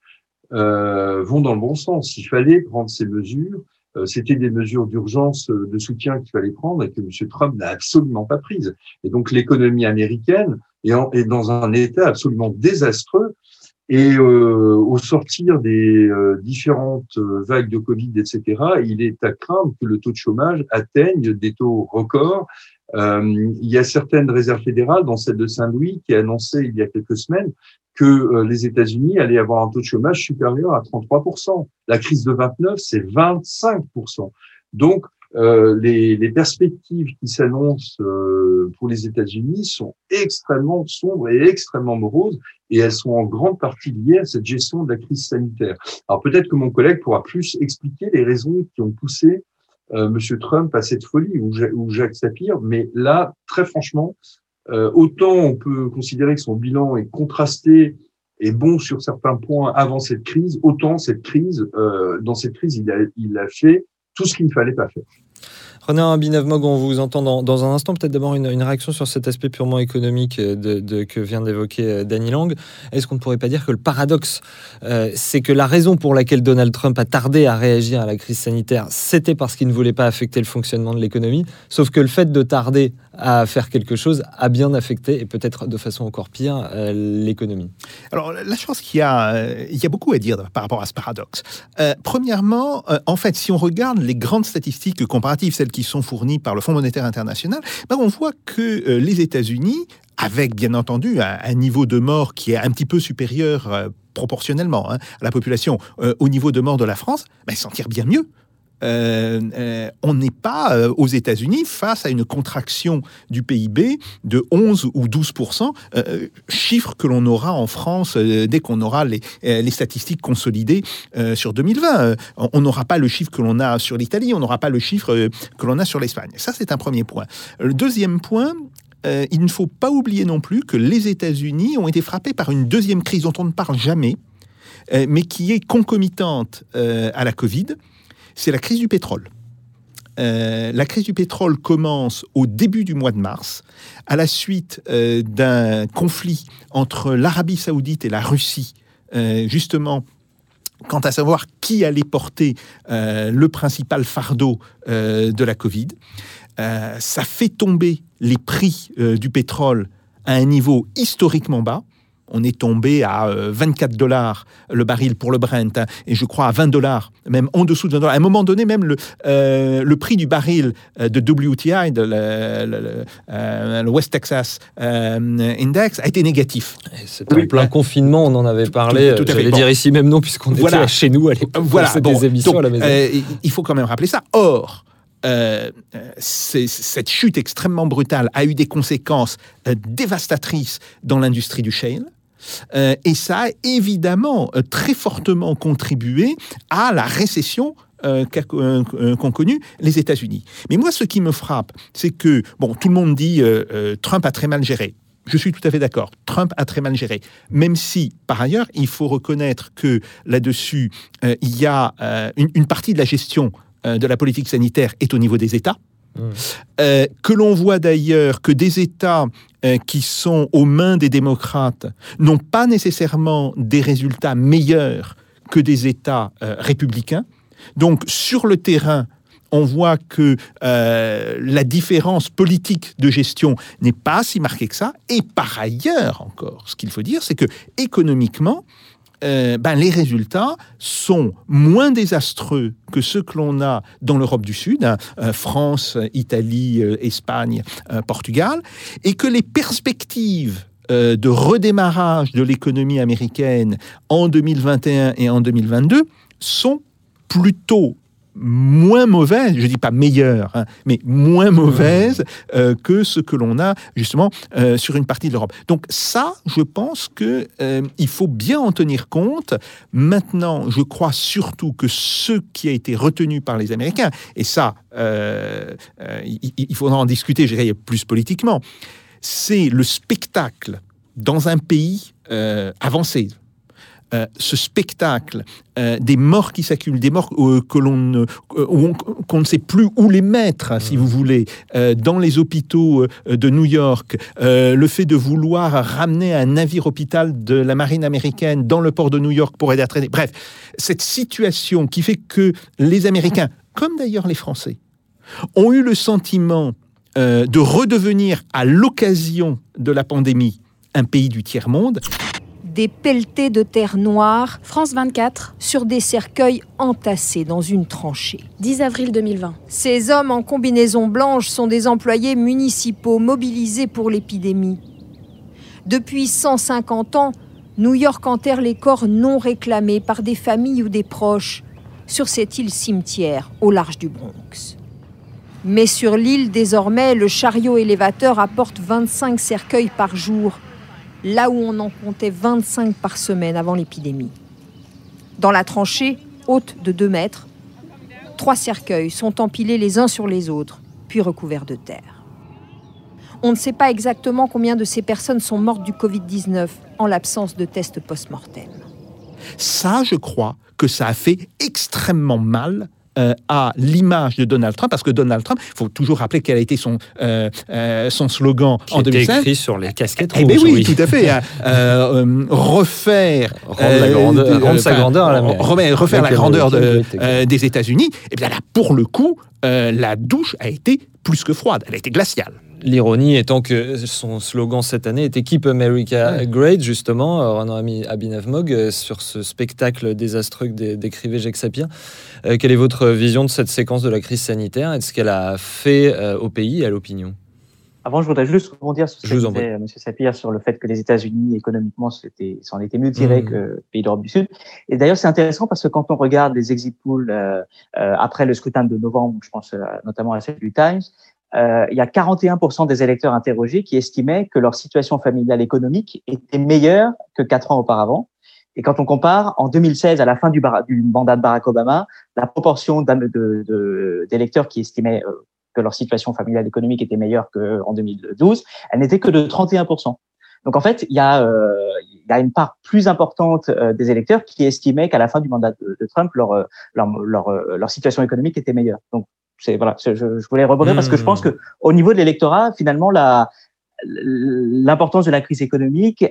vont dans le bon sens. Il fallait prendre ces mesures. C'était des mesures d'urgence de soutien qu'il fallait prendre et que M. Trump n'a absolument pas prises. Et donc l'économie américaine est, en, est dans un état absolument désastreux et euh, au sortir des euh, différentes euh, vagues de Covid, etc., il est à craindre que le taux de chômage atteigne des taux records. Euh, il y a certaines réserves fédérales, dont celle de Saint-Louis, qui a annoncé il y a quelques semaines que euh, les États-Unis allaient avoir un taux de chômage supérieur à 33%. La crise de 29, c'est 25%. Donc, euh, les, les, perspectives qui s'annoncent euh, pour les États-Unis sont extrêmement sombres et extrêmement moroses, et elles sont en grande partie liées à cette gestion de la crise sanitaire. Alors peut-être que mon collègue pourra plus expliquer les raisons qui ont poussé euh, Monsieur Trump à cette folie ou, ou Jacques Sapir, mais là, très franchement, euh, autant on peut considérer que son bilan est contrasté et bon sur certains points avant cette crise, autant cette crise, euh, dans cette crise, il a, il a fait tout ce qu'il ne fallait pas faire. René Abinavmog, on vous entend dans, un instant. Peut-être d'abord une, réaction sur cet aspect purement économique de, que vient d'évoquer euh, Danny Lang. Est-ce qu'on ne pourrait pas dire que le paradoxe, euh, c'est que la raison pour laquelle Donald Trump a tardé à réagir à la crise sanitaire, c'était parce qu'il ne voulait pas affecter le fonctionnement de l'économie, sauf que le fait de tarder à faire quelque chose a bien affecté, et peut-être de façon encore pire, euh, l'économie Alors là, je qu'il y, euh, y, a beaucoup à dire par rapport à ce paradoxe. Euh, premièrement, en fait, si on regarde les grandes statistiques comparatives, celles qui sont fournies par le Fonds monétaire international, ben on voit que les États-Unis, avec bien entendu un, niveau de mort qui est un petit peu supérieur proportionnellement hein, à la population au niveau de mort de la France, ben, s'en tirent bien mieux. Euh, euh, on n'est pas euh, aux États-Unis face à une contraction du PIB de 11 ou 12% euh, chiffre que l'on aura en France dès qu'on aura les, statistiques consolidées sur 2020. on n'aura pas le chiffre que l'on a sur l'Italie, on n'aura pas le chiffre que l'on a sur l'Espagne. Ça, c'est un premier point. Le deuxième point, il ne faut pas oublier non plus que les États-Unis ont été frappés par une deuxième crise dont on ne parle jamais, mais qui est concomitante à la Covid, c'est la crise du pétrole. Euh, la crise du pétrole commence au début du mois de mars, à la suite euh, d'un conflit entre l'Arabie saoudite et la Russie, euh, justement quant à savoir qui allait porter le principal fardeau de la Covid. ça fait tomber les prix du pétrole à un niveau historiquement bas on est tombé à 24 euh, dollars le baril pour le Brent, hein, et je crois à 20 dollars, même en dessous de 20 dollars. À un moment donné, même le, euh, le prix du baril euh, de WTI, de le, le, euh, le West Texas euh, Index, a été négatif. C'était oui, en plein confinement, on en avait parlé. Tout, tout J'allais bon. dire ici même non, puisqu'on voilà. était chez nous à l'époque. Voilà, bon, des émissions donc, à la maison. il faut quand même rappeler ça. Or, cette chute extrêmement brutale a eu des conséquences dévastatrices dans l'industrie du shale. et ça a évidemment très fortement contribué à la récession qu'ont connu les États-Unis. Mais moi, ce qui me frappe, c'est que, bon, tout le monde dit Trump a très mal géré. Je suis tout à fait d'accord. Trump a très mal géré. Même si, par ailleurs, il faut reconnaître que là-dessus, euh, il y a euh, une, partie de la gestion euh, de la politique sanitaire est au niveau des États. Mmh. que l'on voit d'ailleurs que des États qui sont aux mains des démocrates n'ont pas nécessairement des résultats meilleurs que des États républicains. Donc sur le terrain, on voit que euh, la différence politique de gestion n'est pas si marquée que ça. Et par ailleurs, encore, ce qu'il faut dire, c'est que économiquement, euh, ben, les résultats sont moins désastreux que ceux que l'on a dans l'Europe du Sud, hein, euh, France, Italie, Espagne, Portugal, et que les perspectives de redémarrage de l'économie américaine en 2021 et en 2022 sont plutôt moins mauvaise, je dis pas meilleure, hein, mais moins mauvaise euh, que ce que l'on a justement euh, sur une partie de l'Europe. Donc ça, je pense que euh, il faut bien en tenir compte. Maintenant, je crois surtout que ce qui a été retenu par les Américains, et ça, il, faudra en discuter, je dirais, plus politiquement, c'est le spectacle dans un pays avancé, euh, ce spectacle euh, des morts qui s'accumulent, des morts euh, que l'on qu'on ne sait plus où les mettre, si vous voulez, dans les hôpitaux de New York, le fait de vouloir ramener un navire hôpital de la marine américaine dans le port de New York pour aider à traîner. Bref, cette situation qui fait que les Américains, comme d'ailleurs les Français, ont eu le sentiment de redevenir à l'occasion de la pandémie un pays du tiers-monde des pelletés de terre noire. France 24. Sur des cercueils entassés dans une tranchée. 10 avril 2020. Ces hommes en combinaison blanche sont des employés municipaux mobilisés pour l'épidémie. Depuis 150 ans, New York enterre les corps non réclamés par des familles ou des proches sur cette île cimetière au large du Bronx. Mais sur l'île, désormais, le chariot élévateur apporte 25 cercueils par jour là où on en comptait 25 par semaine avant l'épidémie. Dans la tranchée, haute de 2 mètres, trois cercueils sont empilés les uns sur les autres, puis recouverts de terre. On ne sait pas exactement combien de ces personnes sont mortes du Covid-19 en l'absence de tests post-mortem. Ça, je crois que ça a fait extrêmement mal euh, à l'image de Donald Trump, parce que Donald Trump, il faut toujours rappeler quel a été son, euh, euh, son slogan Qui en 2016. écrit sur les casquettes eh ben oui, tout à fait. Hein. refaire... Rendre, la grandeur, sa grandeur à la Refaire la grandeur des États-Unis. Eh bien là, pour le coup, la douche a été plus que froide, elle a été glaciale. L'ironie étant que son slogan cette année était Keep America Great, justement, Renan Abinavmog, euh, sur ce spectacle désastreux que décrivait Jacques Sapir. Euh, quelle est votre vision de cette séquence de la crise sanitaire et de ce qu'elle a fait euh, au pays et à l'opinion? Avant, je voudrais juste rebondir sur ce que disait M. Sapir sur le fait que les États-Unis, économiquement, s'en étaient mieux tirés mmh. que les pays d'Europe du Sud. Et d'ailleurs, c'est intéressant parce que quand on regarde les exit polls après le scrutin de novembre, je pense notamment à celle du Times, euh, il y a 41% des électeurs interrogés qui estimaient que leur situation familiale économique était meilleure que quatre ans auparavant. Et quand on compare, en 2016, à la fin du, du mandat de Barack Obama, la proportion d'électeurs qui estimaient euh, que leur situation familiale économique était meilleure qu'en 2012, elle n'était que de 31%. Donc en fait, il y a, euh, il y a une part plus importante des électeurs qui estimaient qu'à la fin du mandat de, Trump, leur, leur, leur, leur, situation économique était meilleure. Donc voilà, je, voulais rebondir parce que je pense hmm. que au niveau de l'électorat, finalement, la l'importance de la crise économique,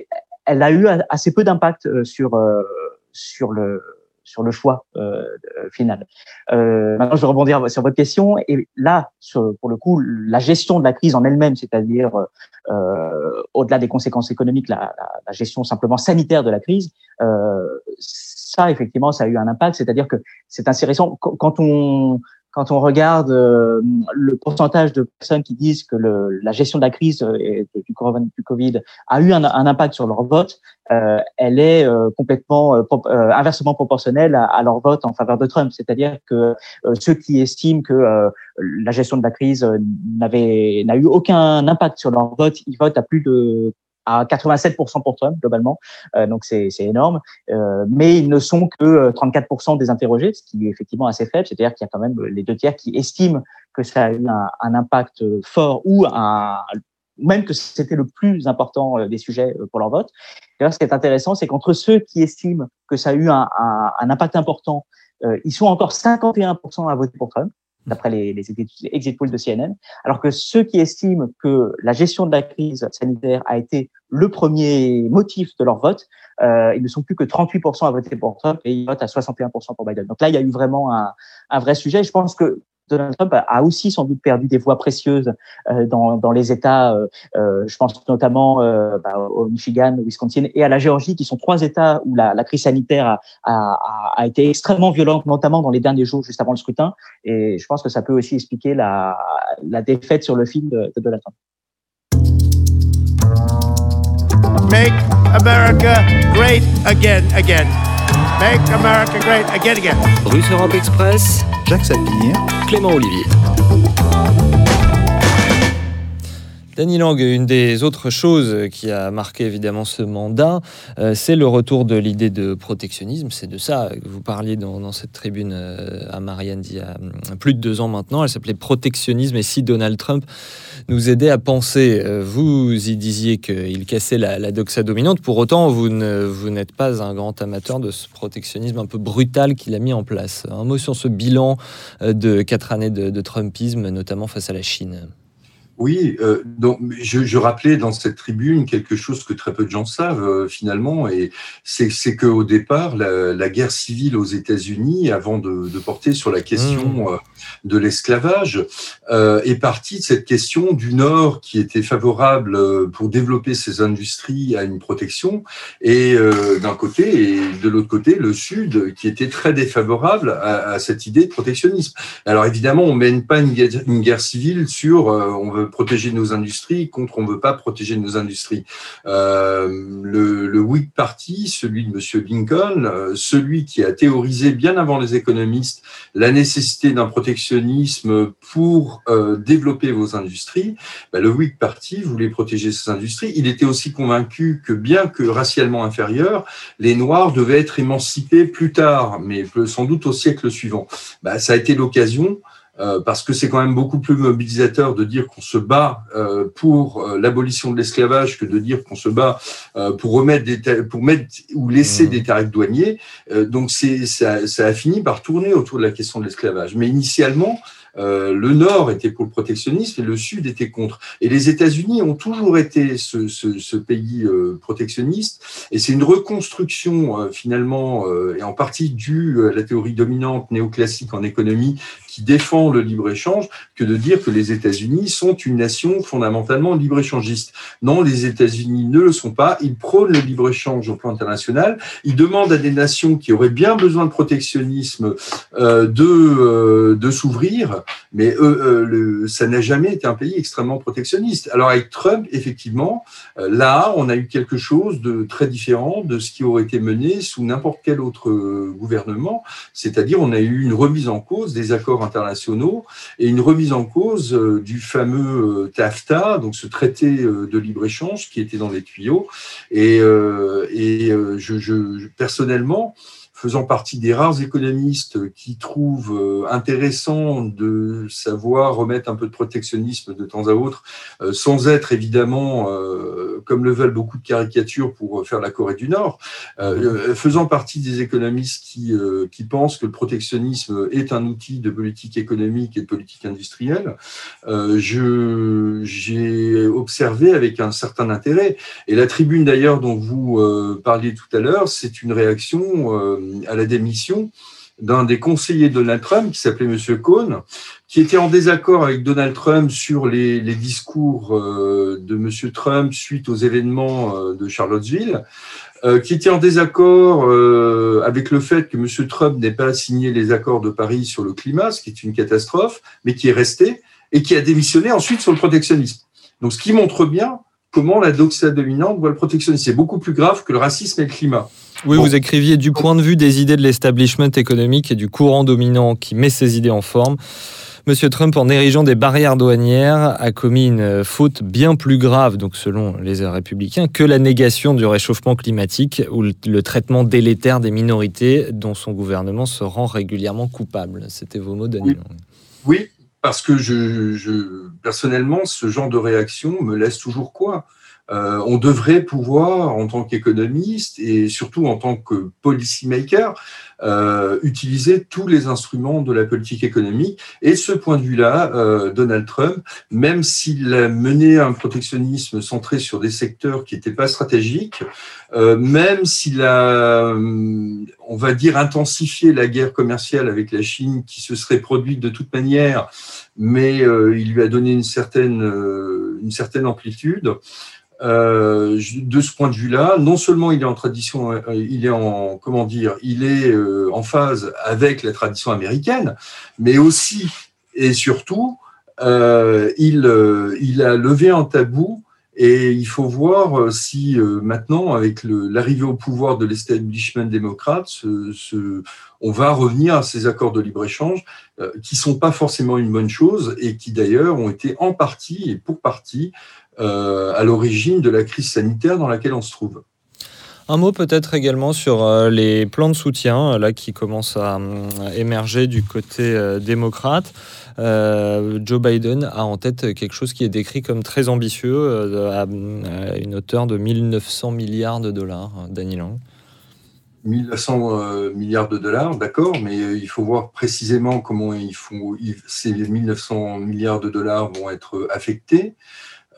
elle a eu assez peu d'impact euh, sur euh, sur le sur le choix euh, final. Euh, maintenant, je vais rebondir sur votre question. Et là, sur, pour le coup, la gestion de la crise en elle-même, c'est-à-dire euh, au-delà des conséquences économiques, la, la, la, gestion simplement sanitaire de la crise, ça, effectivement, ça a eu un impact. C'est-à-dire que c'est intéressant quand on quand on regarde le pourcentage de personnes qui disent que le, la gestion de la crise du, du Covid a eu un, un impact sur leur vote, elle est complètement inversement proportionnelle à, à, leur vote en faveur de Trump. C'est-à-dire que ceux qui estiment que la gestion de la crise n'avait n'a eu aucun impact sur leur vote, ils votent à plus de à 87% pour Trump globalement, euh, donc c'est énorme. Euh, mais ils ne sont que 34% euh, des interrogés, ce qui est effectivement assez faible. C'est-à-dire qu'il y a quand même les deux tiers qui estiment que ça a eu un, un impact fort ou un, même que c'était le plus important des sujets pour leur vote. D'ailleurs, ce qui est intéressant, c'est qu'entre ceux qui estiment que ça a eu un, un, un impact important, ils sont encore 51% à voter pour Trump d'après les, exit polls de CNN, alors que ceux qui estiment que la gestion de la crise sanitaire a été le premier motif de leur vote, euh, ils ne sont plus que 38% à voter pour Trump et ils votent à 61% pour Biden. Donc là, il y a eu vraiment un, un vrai sujet. Je pense que Donald Trump a aussi sans doute perdu des voix précieuses euh, dans, dans, les États, euh, euh je pense notamment bah, au Michigan, au Wisconsin et à la Géorgie, qui sont trois États où la, crise sanitaire a, a, a, été extrêmement violente, notamment dans les derniers jours juste avant le scrutin. Et je pense que ça peut aussi expliquer la, la défaite sur le film de, de Donald Trump. Make America great again, again. Make America great again, again. Russe Europe Express. Jacques Sapir, Clément Olivier. Danny Lang, une des autres choses qui a marqué évidemment ce mandat, euh, c'est le retour de l'idée de protectionnisme. C'est de ça que vous parliez dans, cette tribune euh, à Marianne il y a euh, plus de deux ans maintenant. Elle s'appelait Protectionnisme et si Donald Trump nous aidait à penser. vous y disiez qu'il cassait la, doxa dominante. Pour autant, vous, n'êtes pas un grand amateur de ce protectionnisme un peu brutal qu'il a mis en place. Un mot sur ce bilan de quatre années de Trumpisme, notamment face à la Chine. Oui, euh, donc je, je, rappelais dans cette tribune quelque chose que très peu de gens savent euh, finalement, et c'est qu'au départ, la, la, guerre civile aux États-Unis, avant de, de, porter sur la question mmh. euh, de l'esclavage, euh, est partie de cette question du Nord qui était favorable euh, pour développer ses industries à une protection, et d'un côté, et de l'autre côté, le Sud qui était très défavorable à, à, cette idée de protectionnisme. Alors évidemment, on mène pas une guerre, une guerre civile sur on veut protéger nos industries contre on veut pas protéger nos industries. Euh, le, le, Whig Party, celui de Monsieur Lincoln, euh, celui qui a théorisé bien avant les économistes la nécessité d'un protectionnisme pour euh, développer vos industries, ben, le Whig Party voulait protéger ses industries. Il était aussi convaincu que bien que racialement inférieurs, les Noirs devaient être émancipés plus tard, mais sans doute au siècle suivant. Ben, ça a été l'occasion euh, parce que c'est quand même beaucoup plus mobilisateur de dire qu'on se bat euh, pour euh, l'abolition de l'esclavage que de dire qu'on se bat pour remettre des pour mettre ou laisser mmh. des tarifs douaniers. donc c'est ça, ça, a fini par tourner autour de la question de l'esclavage. Mais initialement, euh, le Nord était pour le protectionnisme et le Sud était contre. Et les États-Unis ont toujours été ce, ce, ce pays euh, protectionniste. Et c'est une reconstruction euh, finalement, et en partie due à la théorie dominante néoclassique en économie qui défend le libre-échange, que de dire que les États-Unis sont une nation fondamentalement libre-échangiste. Non, les États-Unis ne le sont pas. Ils prônent le libre-échange au plan international. Ils demandent à des nations qui auraient bien besoin de protectionnisme de, de s'ouvrir mais euh, le, ça n'a jamais été un pays extrêmement protectionniste. Alors avec Trump, effectivement, euh, là, on a eu quelque chose de très différent de ce qui aurait été mené sous n'importe quel autre euh, gouvernement, c'est-à-dire on a eu une remise en cause des accords internationaux et une remise en cause du fameux TAFTA, donc ce traité de libre-échange qui était dans les tuyaux. Et, et je, je, personnellement, faisant partie des rares économistes qui trouvent euh, intéressant de savoir remettre un peu de protectionnisme de temps à autre, euh, sans être évidemment, euh, comme le veulent beaucoup de caricatures pour faire la Corée du Nord, faisant partie des économistes qui, qui pensent que le protectionnisme est un outil de politique économique et de politique industrielle, je j'ai observé avec un certain intérêt. Et la tribune d'ailleurs dont vous parliez tout à l'heure, c'est une réaction à la démission d'un des conseillers de Donald Trump, qui s'appelait Monsieur Cohn, qui était en désaccord avec Donald Trump sur les, les discours euh, de Monsieur Trump suite aux événements euh, de Charlottesville, euh, qui était en désaccord avec le fait que Monsieur Trump n'ait pas signé les accords de Paris sur le climat, ce qui est une catastrophe, mais qui est resté et qui a démissionné ensuite sur le protectionnisme. Donc, ce qui montre bien comment la doxa dominante voit le protectionnisme. C'est beaucoup plus grave que le racisme et le climat. Oui, vous écriviez du point de vue des idées de l'establishment économique et du courant dominant qui met ces idées en forme. Monsieur Trump, en érigeant des barrières douanières, a commis une faute bien plus grave, donc selon les républicains, que la négation du réchauffement climatique ou le traitement délétère des minorités dont son gouvernement se rend régulièrement coupable. C'était vos mots, Daniel. Oui, parce que je, je, personnellement, ce genre de réaction me laisse toujours quoi? Euh, on devrait pouvoir, en tant qu'économiste et surtout en tant que policymaker, euh, utiliser tous les instruments de la politique économique. Et ce point de vue-là, euh, Donald Trump, même s'il a mené un protectionnisme centré sur des secteurs qui n'étaient pas stratégiques, même s'il a, on va dire, intensifié la guerre commerciale avec la Chine qui se serait produite de toute manière, mais il lui a donné une certaine, une certaine amplitude. Euh, de ce point de vue-là, non seulement il est en tradition, euh, il est en comment dire, il est euh, en phase avec la tradition américaine, mais aussi et surtout, il, a levé un tabou et il faut voir si maintenant, avec l'arrivée au pouvoir de l'establishment démocrate, ce, on va revenir à ces accords de libre-échange qui sont pas forcément une bonne chose et qui d'ailleurs ont été en partie et pour partie à l'origine de la crise sanitaire dans laquelle on se trouve. Un mot peut-être également sur euh, les plans de soutien là qui commencent à émerger du côté euh, démocrate. Joe Biden a en tête quelque chose qui est décrit comme très ambitieux, à, une hauteur de 1900 milliards de dollars. Daniel Lang. 1900 milliards de dollars, d'accord, mais il faut voir précisément comment ils font, ces 1900 milliards de dollars vont être affectés.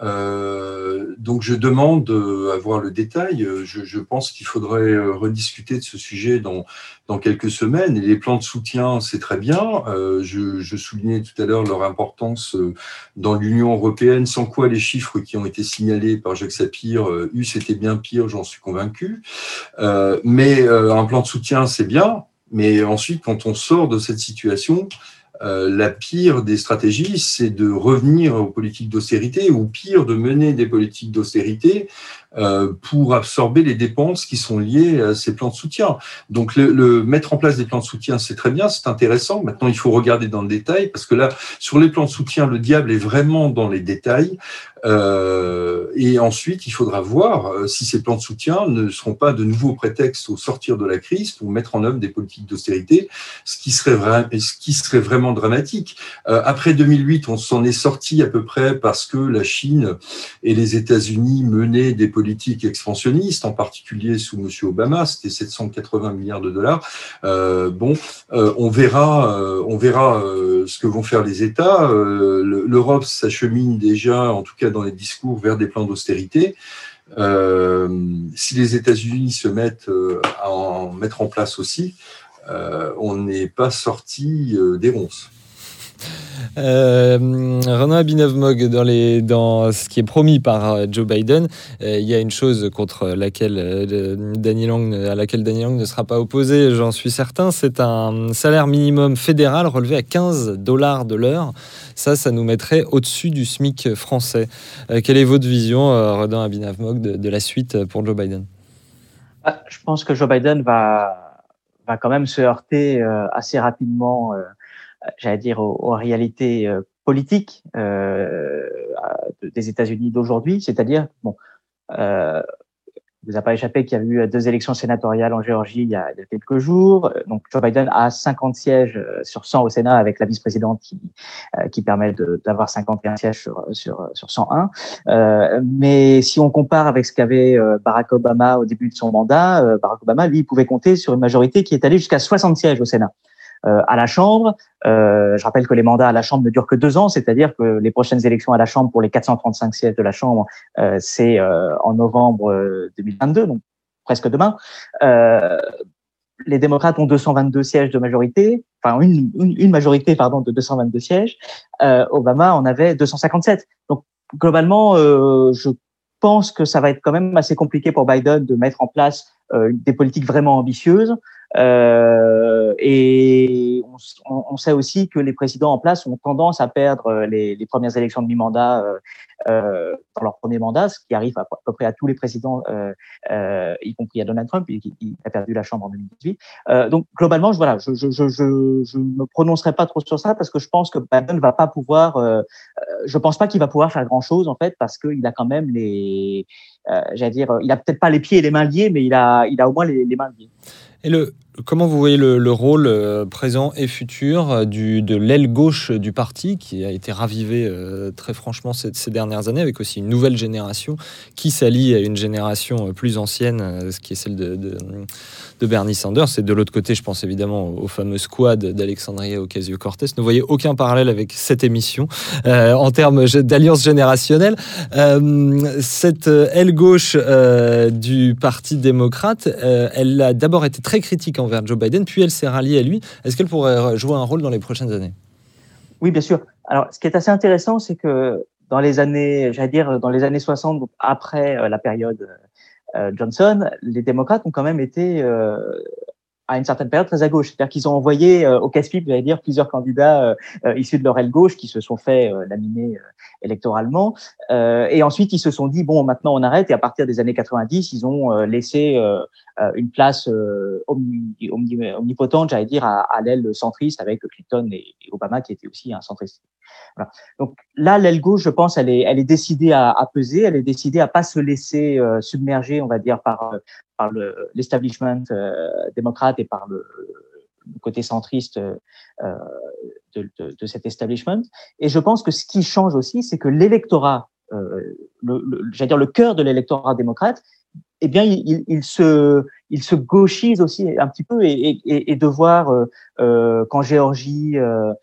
Euh, donc je demande à voir le détail. Je, je pense qu'il faudrait euh, rediscuter de ce sujet dans, dans quelques semaines. Et les plans de soutien, c'est très bien. Euh, je, je, soulignais tout à l'heure leur importance euh, dans l'Union européenne, sans quoi les chiffres qui ont été signalés par Jacques Sapir euh, eussent été bien pires, j'en suis convaincu. Euh, mais un plan de soutien, c'est bien. Mais ensuite, quand on sort de cette situation, euh, la pire des stratégies, c'est de revenir aux politiques d'austérité ou pire, de mener des politiques d'austérité euh, pour absorber les dépenses qui sont liées à ces plans de soutien. Donc, le, mettre en place des plans de soutien, c'est très bien, c'est intéressant. Maintenant, il faut regarder dans le détail parce que là, sur les plans de soutien, le diable est vraiment dans les détails. Euh, et ensuite, il faudra voir euh, si ces plans de soutien ne seront pas de nouveaux prétextes au sortir de la crise pour mettre en œuvre des politiques d'austérité, ce qui serait vraiment dramatique. Euh, après 2008, on s'en est sorti à peu près parce que la Chine et les États-Unis menaient des politiques politique expansionniste, en particulier sous M. Obama, c'était 780 milliards de dollars. Bon, on verra, on verra ce que vont faire les États. L'Europe s'achemine déjà, en tout cas dans les discours, vers des plans d'austérité. si les États-Unis se mettent à en mettre en place aussi, on n'est pas sorti des ronces. Euh, Renaud Abinov-Mog, dans, dans ce qui est promis par euh, Joe Biden, euh, il y a une chose contre laquelle euh, Danny Lang, à laquelle Danny Lang ne sera pas opposé, j'en suis certain, c'est un salaire minimum fédéral relevé à 15 dollars de l'heure. Ça, ça nous mettrait au-dessus du SMIC français. quelle est votre vision, Renaud Abinov-Mog, de, la suite pour Joe Biden? Ah, Je pense que Joe Biden va quand même se heurter assez rapidement j'allais dire, aux, réalités euh, politiques euh, des États-Unis d'aujourd'hui, c'est-à-dire, bon, euh, vous a pas échappé qu'il y a eu deux élections sénatoriales en Géorgie il y a, quelques jours. Donc Joe Biden a 50 sièges sur 100 au Sénat avec la vice-présidente qui, qui permet d'avoir 51 sièges sur, sur, sur 101. Euh, mais si on compare avec ce qu'avait Barack Obama au début de son mandat, Barack Obama, lui, il pouvait compter sur une majorité qui est allée jusqu'à 60 sièges au Sénat. Euh, à la Chambre. Euh, je rappelle que les mandats à la Chambre ne durent que deux ans, c'est-à-dire que les prochaines élections à la Chambre pour les 435 sièges de la Chambre, euh, c'est en novembre 2022, donc presque demain. les démocrates ont 222 sièges de majorité, enfin une, une, majorité pardon de 222 sièges. Obama en avait 257. Donc globalement, je pense que ça va être quand même assez compliqué pour Biden de mettre en place des politiques vraiment ambitieuses. Euh, et on, on, sait aussi que les présidents en place ont tendance à perdre euh, les, les premières élections de mi-mandat euh, euh, dans leur premier mandat, ce qui arrive à, peu près à tous les présidents, euh, y compris à Donald Trump, qui, qui, a perdu la Chambre en 2018. donc globalement, je, voilà, je, je, je, je me prononcerai pas trop sur ça parce que je pense que Biden ne va pas pouvoir. je pense pas qu'il va pouvoir faire grand chose en fait parce qu'il a quand même les, j'allais dire, il a peut-être pas les pieds et les mains liés, mais il a, il a au moins les, les mains liées. Et le, comment vous voyez le, rôle euh, présent et futur euh, de l'aile gauche du parti qui a été ravivé euh, très franchement ces, dernières années avec aussi une nouvelle génération qui s'allie à une génération plus ancienne, ce qui est celle de, Bernie Sanders. Et de l'autre côté, je pense évidemment au, fameux squad d'Alexandria Ocasio-Cortez. Ne voyez aucun parallèle avec cette émission en termes d'alliance générationnelle. Cette aile gauche du Parti démocrate, elle a d'abord été très critique envers Joe Biden, puis elle s'est ralliée à lui. Est-ce qu'elle pourrait jouer un rôle dans les prochaines années? Oui, bien sûr. Alors, ce qui est assez intéressant, c'est que dans les années, j'allais dire, dans les années 60, après la période Johnson, les démocrates ont quand même été à une certaine période très à gauche. C'est-à-dire qu'ils ont envoyé au casse-pipe, j'allais dire, plusieurs candidats issus de leur aile gauche qui se sont fait laminer électoralement. et ensuite, ils se sont dit, bon, maintenant on arrête. Et à partir des années 90, ils ont laissé une place omnipotente, j'allais dire, à, à l'aile centriste avec Clinton et, Obama qui était aussi un centriste. Voilà. Donc là, l'aile gauche, je pense, elle est, elle est décidée à, à, peser, elle est décidée à pas se laisser submerger, on va dire, par par l'establishment euh, démocrate et par le, côté centriste euh, de, de, de, cet establishment. Et je pense que ce qui change aussi, c'est que l'électorat, euh, le, le j'allais dire le cœur de l'électorat démocrate, eh bien, il, il, se, il se gauchise aussi un petit peu et, et, et de voir euh, euh qu'en Géorgie, euh,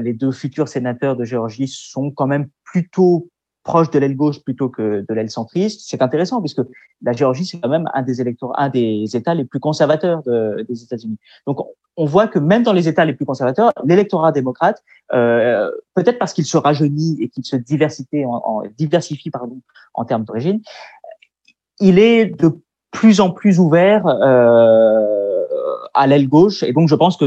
les deux futurs sénateurs de Géorgie sont quand même plutôt proche de l'aile gauche plutôt que de l'aile centriste. C'est intéressant puisque la Géorgie, c'est quand même un des électeurs, un des États les plus conservateurs de, des États-Unis. Donc, on voit que même dans les États les plus conservateurs, l'électorat démocrate, euh, peut-être parce qu'il se rajeunit et qu'il se en, diversifie pardon, en termes d'origine, il est de plus en plus ouvert euh, à l'aile gauche. Et donc, je pense que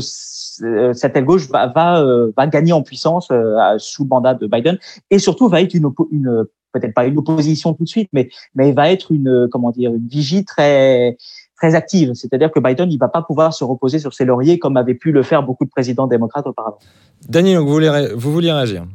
euh, cette aile gauche va, va, euh, va gagner en puissance euh, sous le mandat de Biden et surtout va être une, une peut-être pas une opposition tout de suite, mais mais va être une comment dire une vigie très très active. C'est-à-dire que Biden, il va pas pouvoir se reposer sur ses lauriers comme avaient pu le faire beaucoup de présidents démocrates auparavant. Daniel, vous voulez, vous vouliez réagir?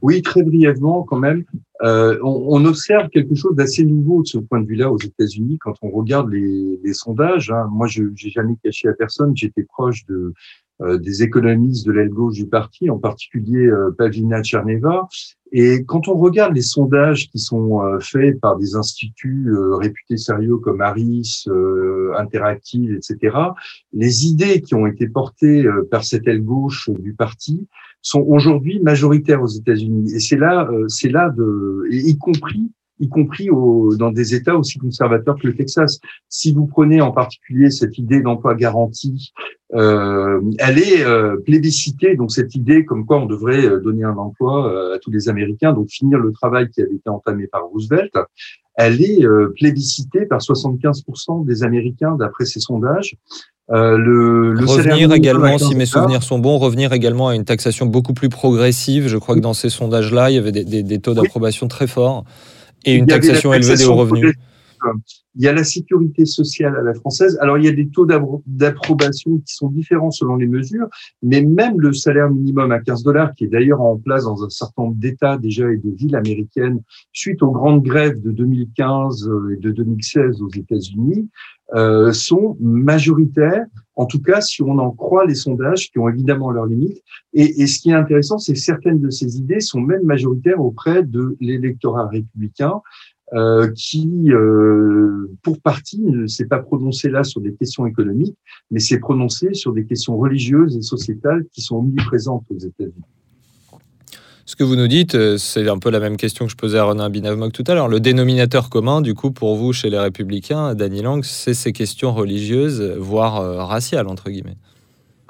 Oui, très brièvement quand même. Euh, on, observe quelque chose d'assez nouveau de ce point de vue-là aux États-Unis quand on regarde les, sondages. Hein. Moi, je n'ai jamais caché à personne, j'étais proche de des économistes de l'aile gauche du parti, en particulier euh, Pavlina Tcherneva. Et quand on regarde les sondages qui sont euh, faits par des instituts réputés sérieux comme Harris, Interactive, etc., les idées qui ont été portées par cette aile gauche du parti sont aujourd'hui majoritaires aux États-Unis. Et c'est là, c'est là de, y compris y compris au, dans des États aussi conservateurs que le Texas. Si vous prenez en particulier cette idée d'emploi garanti, euh, elle est euh, plébiscitée, donc cette idée comme quoi on devrait euh, donner un emploi euh, à tous les Américains, donc finir le travail qui avait été entamé par Roosevelt, elle est euh, plébiscitée par 75% des Américains d'après ces sondages. Euh, le, le revenir également, si mes souvenirs sont bons, revenir également à une taxation beaucoup plus progressive. Je crois que dans ces sondages-là, il y avait des, des, des taux d'approbation très forts. Et une taxation, élevée hauts revenus. Il y a la sécurité sociale à la française. Alors, il y a des taux d'approbation qui sont différents selon les mesures, mais même le salaire minimum à 15 dollars, qui est d'ailleurs en place dans un certain nombre d'États déjà et de villes américaines, suite aux grandes grèves de 2015 et de 2016 aux États-Unis, euh, sont majoritaires, en tout cas si on en croit les sondages, qui ont évidemment leurs limites. Et, et ce qui est intéressant, c'est que certaines de ces idées sont même majoritaires auprès de l'électorat républicain, euh, qui, euh, pour partie, ne s'est pas prononcé là sur des questions économiques, mais s'est prononcé sur des questions religieuses et sociétales qui sont omniprésentes aux États-Unis. Ce que vous nous dites, euh, c'est un peu la même question que je posais à Renan Binavmok tout à l'heure. Le dénominateur commun, du coup, pour vous, chez les Républicains, Danny Lang, c'est ces questions religieuses, voire euh, raciales, entre guillemets.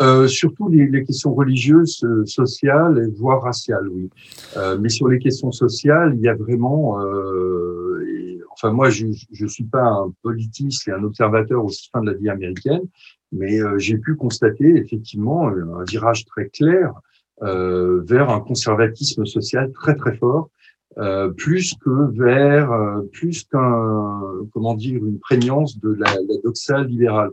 Euh, surtout les, questions religieuses, sociales, voire raciales, oui. Mais sur les questions sociales, il y a vraiment... Enfin, moi, je ne suis pas un politiste et un observateur aussi fin de la vie américaine, mais j'ai pu constater effectivement un virage très clair vers un conservatisme social très très fort euh, plus que vers euh, plus qu'un comment dire une prégnance de la, la doxa libérale.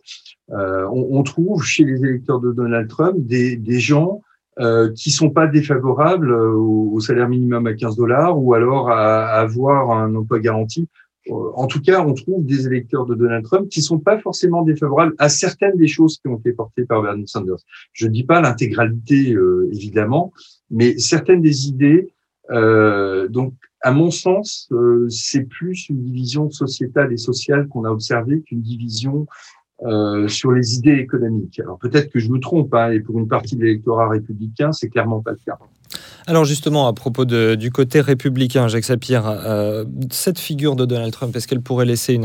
Euh, on, on, trouve chez les électeurs de Donald Trump des, des gens euh, qui sont pas défavorables au, salaire minimum à 15 dollars ou alors à, avoir un emploi garanti. En tout cas, on trouve des électeurs de Donald Trump qui sont pas forcément défavorables à certaines des choses qui ont été portées par Bernie Sanders. Je dis pas l'intégralité, évidemment, mais certaines des idées euh, donc, à mon sens, euh, c'est plus une division sociétale et sociale qu'on a observée qu'une division euh, sur les idées économiques. Alors peut-être que je me trompe, hein, et pour une partie de l'électorat républicain, c'est clairement pas le cas. Alors justement, à propos du côté républicain, Jacques Sapir, euh, cette figure de Donald Trump, est-ce qu'elle pourrait laisser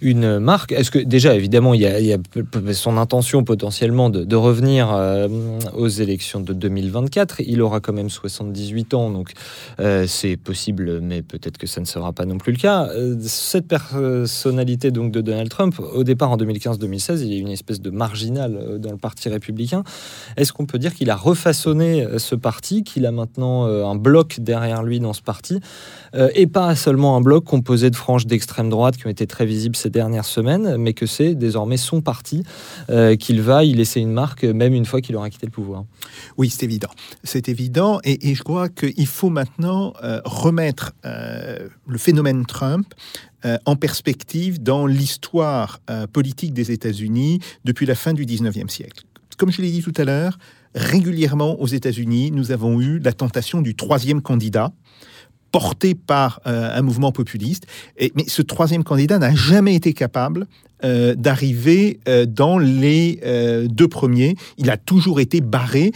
une, marque? Est-ce que déjà, évidemment, il y, a, son intention potentiellement de, revenir euh, aux élections de 2024 Il aura quand même 78 ans, donc euh, c'est possible, mais peut-être que ça ne sera pas non plus le cas. Cette personnalité donc de Donald Trump, au départ en 2015-2016, il y a une espèce de marginal dans le parti républicain. Est-ce qu'on peut dire qu'il a refaçonné ce parti, maintenant euh, un bloc derrière lui dans ce parti, euh, et pas seulement un bloc composé de franges d'extrême droite qui ont été très visibles ces dernières semaines, mais que c'est désormais son parti euh, qu'il va y laisser une marque, même une fois qu'il aura quitté le pouvoir. Oui, c'est évident. C'est évident, et, je crois qu'il faut maintenant remettre le phénomène Trump en perspective dans l'histoire politique des États-Unis depuis la fin du 19e siècle. Comme je l'ai dit tout à l'heure, régulièrement aux États-Unis, nous avons eu la tentation du troisième candidat porté par euh, un mouvement populiste. Mais ce troisième candidat n'a jamais été capable euh, d'arriver euh, dans les deux premiers. Il a toujours été barré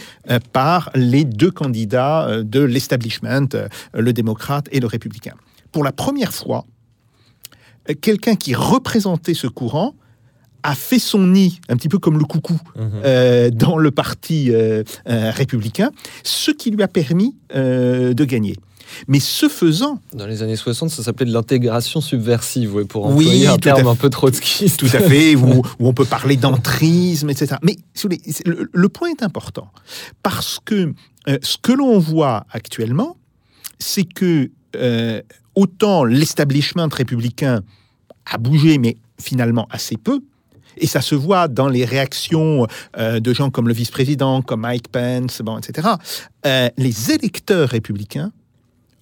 par les deux candidats de l'establishment, le démocrate et le républicain. Pour la première fois, quelqu'un qui représentait ce courant a fait son nid, un petit peu comme le coucou, mhm. euh, dans le parti euh, euh, républicain, ce qui lui a permis de gagner. Mais ce faisant... Dans les années 60, ça s'appelait de l'intégration subversive, pour employer un terme un peu trotskiste. Tout à fait, où, on peut parler d'entrisme, etc. Mais le, le, point est important, parce que ce que l'on voit actuellement, c'est que autant l'establishment républicain a bougé, mais finalement assez peu, et ça se voit dans les réactions euh, de gens comme le vice-président, comme Mike Pence, etc. Euh, les électeurs républicains,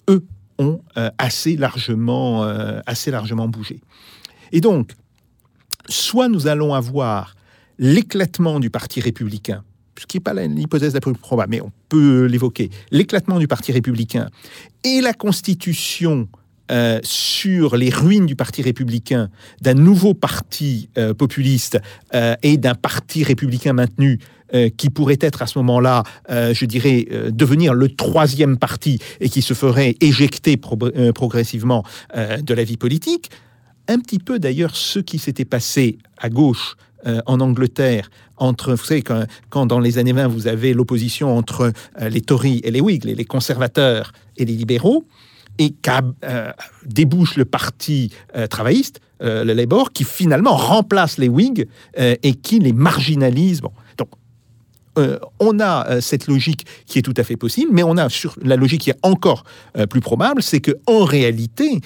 eux, ont euh, assez, largement, assez largement bougé. Et donc, soit nous allons avoir l'éclatement du Parti républicain, ce qui n'est pas l'hypothèse la plus probable, mais on peut l'évoquer, l'éclatement du Parti républicain et la constitution euh, sur les ruines du Parti républicain, d'un nouveau parti euh, populiste euh, et d'un parti républicain maintenu qui pourrait être à ce moment-là, je dirais, devenir le troisième parti et qui se ferait éjecter progressivement de la vie politique. Un petit peu d'ailleurs ce qui s'était passé à gauche en Angleterre, entre, vous savez, quand, dans les années 20, vous avez l'opposition entre les Tories et les Whigs, les conservateurs et les libéraux, et qu'a euh, débouche le parti euh, travailliste, euh, le Labour, qui finalement remplace les Whigs et qui les marginalise. Bon. Donc, on a cette logique qui est tout à fait possible, mais on a sur la logique qui est encore plus probable, c'est que en réalité,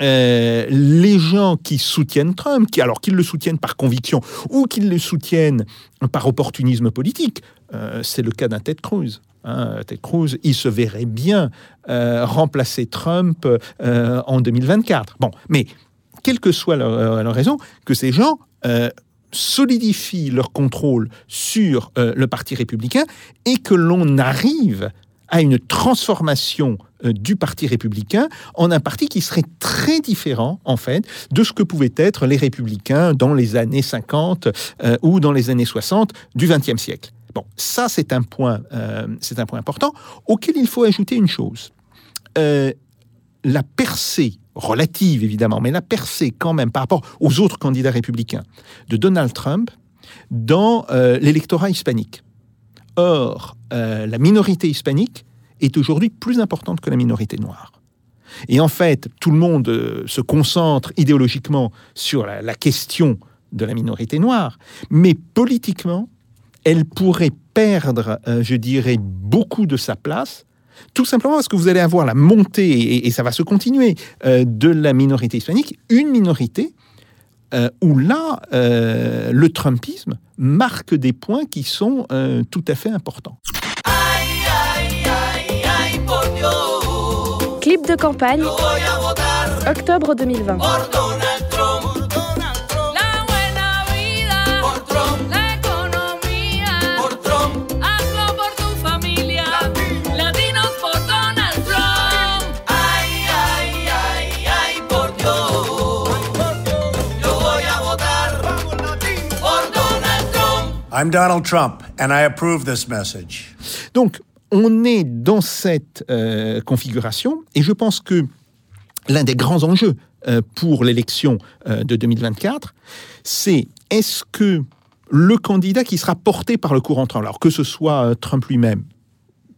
les gens qui soutiennent Trump, qui, alors qu'ils le soutiennent par conviction ou qu'ils le soutiennent par opportunisme politique, c'est le cas d'un Ted Cruz. Hein, Ted Cruz, il se verrait bien euh, remplacer Trump euh, en 2024. Bon, mais quelle que soit leur, euh, raison, que ces gens solidifient leur contrôle sur le Parti républicain et que l'on arrive à une transformation du Parti républicain en un parti qui serait très différent, en fait, de ce que pouvaient être les républicains dans les années 50 ou dans les années 60 du XXe siècle. Bon, ça c'est un point, c'est un point important auquel il faut ajouter une chose. la percée relative évidemment, mais la percée quand même par rapport aux autres candidats républicains de Donald Trump dans l'électorat hispanique. Or, la minorité hispanique est aujourd'hui plus importante que la minorité noire. Et en fait, tout le monde euh, se concentre idéologiquement sur la, question de la minorité noire, mais politiquement, elle pourrait perdre, euh, je dirais, beaucoup de sa place tout simplement parce que vous allez avoir la montée, et, ça va se continuer, euh, de la minorité hispanique, une minorité où là, le Trumpisme marque des points qui sont tout à fait importants. Clip de campagne, octobre 2020. I'm Donald Trump and I approve this message. Donc, on est dans cette euh, configuration et je pense que l'un des grands enjeux euh, pour l'élection euh, de 2024, c'est est-ce que le candidat qui sera porté par le courant Trump, alors que ce soit Trump lui-même,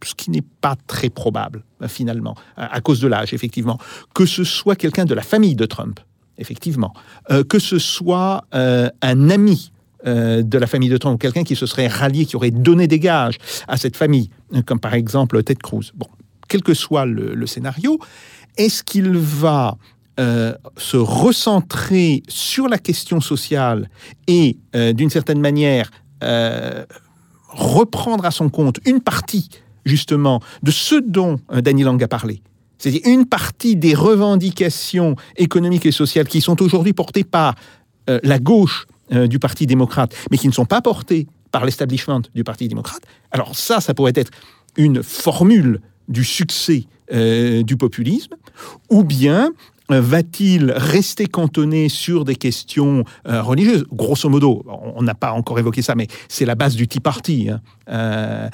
ce qui n'est pas très probable finalement, à, cause de l'âge, effectivement, que ce soit quelqu'un de la famille de Trump, effectivement, que ce soit un ami euh, de la famille de Trump, quelqu'un qui se serait rallié, qui aurait donné des gages à cette famille, comme par exemple Ted Cruz. Bon, quel que soit le, scénario, est-ce qu'il va euh, se recentrer sur la question sociale et, euh, d'une certaine manière, reprendre à son compte une partie, justement, de ce dont Danny Lang a parlé? C'est-à-dire une partie des revendications économiques et sociales qui sont aujourd'hui portées par la gauche euh, du Parti démocrate, mais qui ne sont pas portés par l'establishment du Parti démocrate, alors ça, ça pourrait être une formule du succès euh, du populisme, ou bien euh, va-t-il rester cantonné sur des questions religieuses? Grosso modo, on n'a pas encore évoqué ça, mais c'est la base du Tea Party. Hein.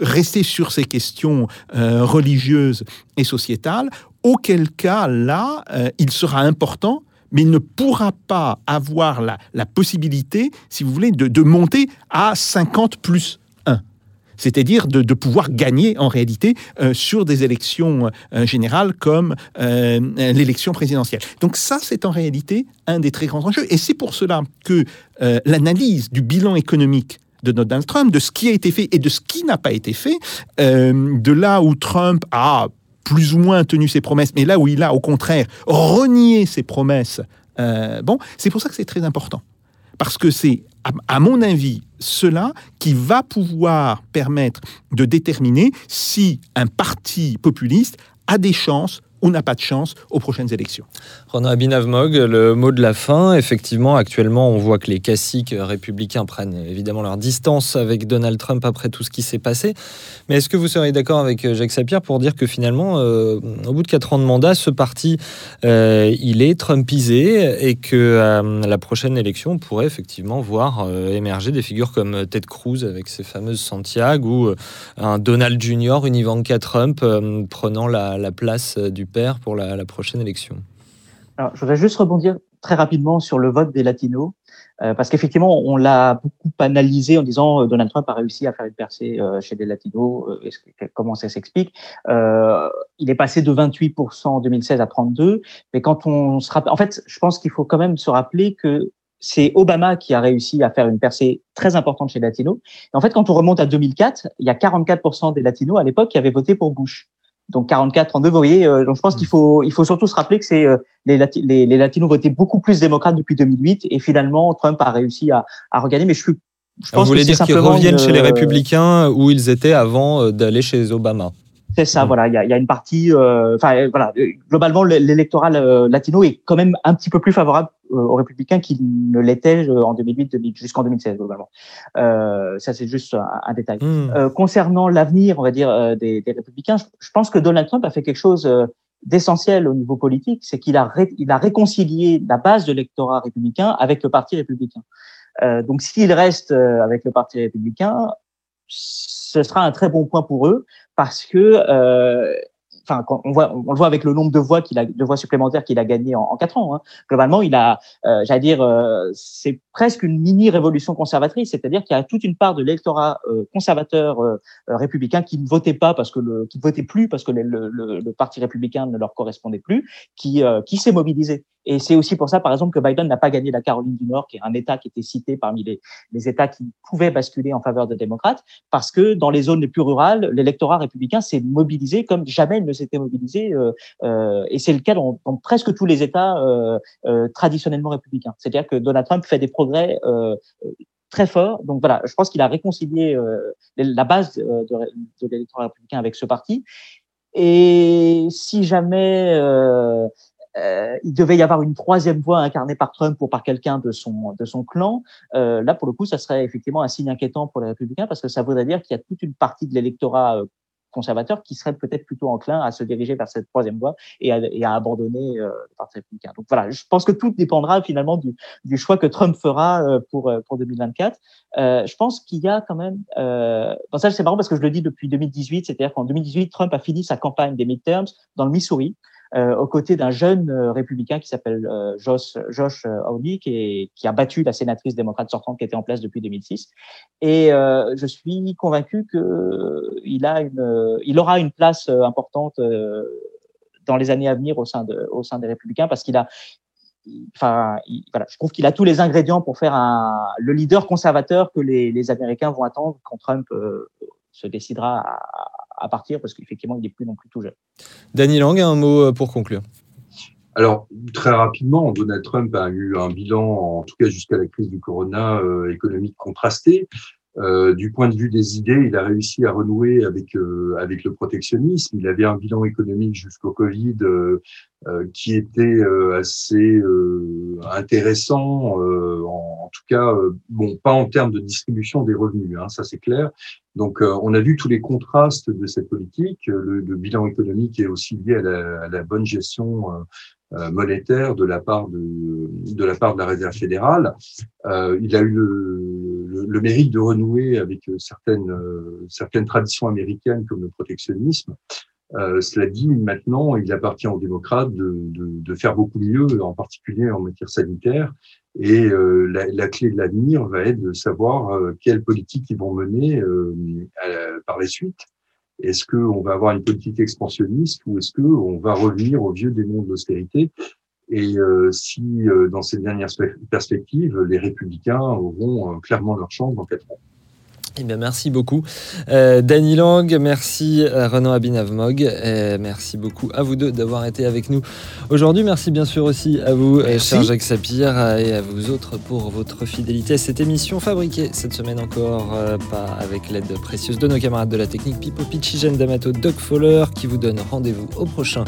rester sur ces questions religieuses et sociétales, auquel cas, là, il sera important mais il ne pourra pas avoir la, possibilité, si vous voulez, de, monter à 50 plus 1. C'est-à-dire de, pouvoir gagner en réalité euh, sur des élections euh, générales comme euh, l'élection présidentielle. Donc ça, c'est en réalité un des très grands enjeux. Et c'est pour cela que l'analyse du bilan économique de Donald Trump, de ce qui a été fait et de ce qui n'a pas été fait, de là où Trump a plus ou moins tenu ses promesses, mais là où il a au contraire renié ses promesses, euh, bon, c'est pour ça que c'est très important. Parce que c'est, à, mon avis, cela qui va pouvoir permettre de déterminer si un parti populiste a des chances ou n'a pas de chance aux prochaines élections. Renaud Abinavmog, le mot de la fin. Effectivement, actuellement, on voit que les classiques républicains prennent évidemment leur distance avec Donald Trump après tout ce qui s'est passé. Mais est-ce que vous seriez d'accord avec euh, Jacques Sapir pour dire que finalement, euh, au bout de quatre ans de mandat, ce parti, euh, il est Trumpisé et que la prochaine élection pourrait effectivement voir émerger des figures comme Ted Cruz avec ses fameuses Santiago ou un Donald Jr., une Ivanka Trump prenant la, la place du pour la, prochaine élection Je voudrais juste rebondir très rapidement sur le vote des latinos, euh, parce qu'effectivement, on l'a beaucoup analysé en disant euh, Donald Trump a réussi à faire une percée euh, chez les latinos, comment ça s'explique Il est passé de 28% en 2016 à 32%, mais quand on se rappelle, en fait, je pense qu'il faut quand même se rappeler que c'est Obama qui a réussi à faire une percée très importante chez les latinos. Et en fait, quand on remonte à 2004, il y a 44% des latinos à l'époque qui avaient voté pour Bush donc 44 en deux, vous voyez. Euh, donc je pense qu'il faut, il faut surtout se rappeler que c'est euh, les, les, les, latinos votaient beaucoup plus démocrates depuis 2008 et finalement Trump a réussi à, à regagner. Mais je suis, je pense vous voulez dire qu'ils reviennent chez les républicains où ils étaient avant euh, d'aller chez Obama. C'est ça, voilà. Il y a, y a, une partie, enfin voilà. Globalement, l'électorat latino est quand même un petit peu plus favorable aux républicains qu'il ne l'était en 2008, jusqu'en 2016 globalement. Euh, ça, c'est juste un, détail. Hmm. Euh, concernant l'avenir, on va dire, euh, des, des républicains, je, pense que Donald Trump a fait quelque chose euh, d'essentiel au niveau politique, c'est qu'il a, il a réconcilié la base de l'électorat républicain avec le parti républicain. Euh, donc, s'il reste avec le parti républicain, ce sera un très bon point pour eux parce que on le voit avec le nombre de voix supplémentaires qu'il a gagné en, quatre ans. Hein. Globalement, il a, euh, j'allais dire, euh, c'est presque une mini révolution conservatrice, c'est-à-dire qu'il y a toute une part de l'électorat euh, conservateur euh, républicain qui ne votait pas parce que le, qui ne votait plus parce que le, le, le, parti républicain ne leur correspondait plus, qui, qui s'est mobilisé. Et c'est aussi pour ça, par exemple, que Biden n'a pas gagné la Caroline du Nord, qui est un État qui était cité parmi les, les États qui pouvaient basculer en faveur des démocrates, parce que dans les zones les plus rurales, l'électorat républicain s'est mobilisé comme jamais il ne s'était mobilisé, euh, euh, et c'est le cas dans, presque tous les États euh, euh traditionnellement républicains. C'est-à-dire que Donald Trump fait des progrès euh, très forts. Donc voilà, je pense qu'il a réconcilié la base de, l'électorat républicain avec ce parti. Et si jamais euh, euh, il devait y avoir une troisième voix incarnée par Trump ou par quelqu'un de son de son clan. Euh, là, pour le coup, ça serait effectivement un signe inquiétant pour les républicains parce que ça voudrait dire qu'il y a toute une partie de l'électorat euh, conservateur qui serait peut-être plutôt enclin à se diriger vers cette troisième voie et à, et à abandonner euh, le Parti républicain. Donc voilà, je pense que tout dépendra finalement du, du choix que Trump fera euh, pour, pour 2024. Euh, je pense qu'il y a quand même... Euh, bon, ça, c'est marrant parce que je le dis depuis 2018, c'est-à-dire qu'en 2018, Trump a fini sa campagne des midterms dans le Missouri. Euh, aux côtés d'un jeune euh, républicain qui s'appelle euh, Josh, Josh Hawley, qui, a battu la sénatrice démocrate sortante qui était en place depuis 2006. Et je suis convaincu qu'il a aura une place importante dans les années à venir au sein, de, au sein des républicains parce qu'il a, enfin, voilà, je trouve qu'il a tous les ingrédients pour faire le leader conservateur que les Américains vont attendre quand Trump se décidera à, à partir parce qu'effectivement, il n'est plus non plus tout jeune. Danny Lang, un mot euh, pour conclure. Alors, très rapidement, Donald Trump a eu un bilan, en tout cas jusqu'à la crise du corona, euh, économique contrasté. Euh, du point de vue des idées, il a réussi à renouer avec euh, avec le protectionnisme. Il avait un bilan économique jusqu'au Covid euh, euh qui était assez intéressant, en, en, tout cas, bon, pas en termes de distribution des revenus, hein, ça c'est clair. Donc, on a vu tous les contrastes de cette politique. Le, le bilan économique est aussi lié à la, à la bonne gestion euh, monétaire de la part de, de la part de la Réserve fédérale. Euh, il a eu le, le, mérite de renouer avec certaines euh, certaines traditions américaines comme le protectionnisme. Euh, cela dit, maintenant, il appartient aux démocrates de, faire beaucoup mieux, en particulier en matière sanitaire. Et euh, la, clé de l'avenir va être de savoir quelle politique ils vont mener par la suite. Est-ce qu'on va avoir une politique expansionniste ou est-ce qu'on va revenir au vieux démon de l'austérité? Et euh, si, euh, dans cette dernière perspective, les républicains auront euh, clairement leur chance dans quatre ans. Eh bien, merci beaucoup. Euh, Danny Lang, merci à Renan Abinavmog, merci beaucoup à vous deux d'avoir été avec nous aujourd'hui. Merci bien sûr aussi à vous, euh, cher Jacques Sapir, et à vous autres pour votre fidélité à cette émission fabriquée cette semaine encore euh, pas avec l'aide précieuse de nos camarades de la technique Pipo Pichigène D'Amato, Doc Fowler, qui vous donne rendez-vous au prochain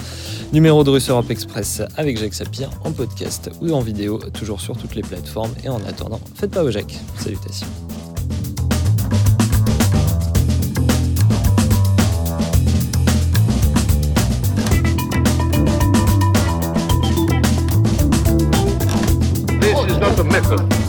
numéro de Russe Europe Express avec Jacques Sapir en podcast ou en vidéo, toujours sur toutes les plateformes. Et en attendant, faites pas au Jacques. Salutations.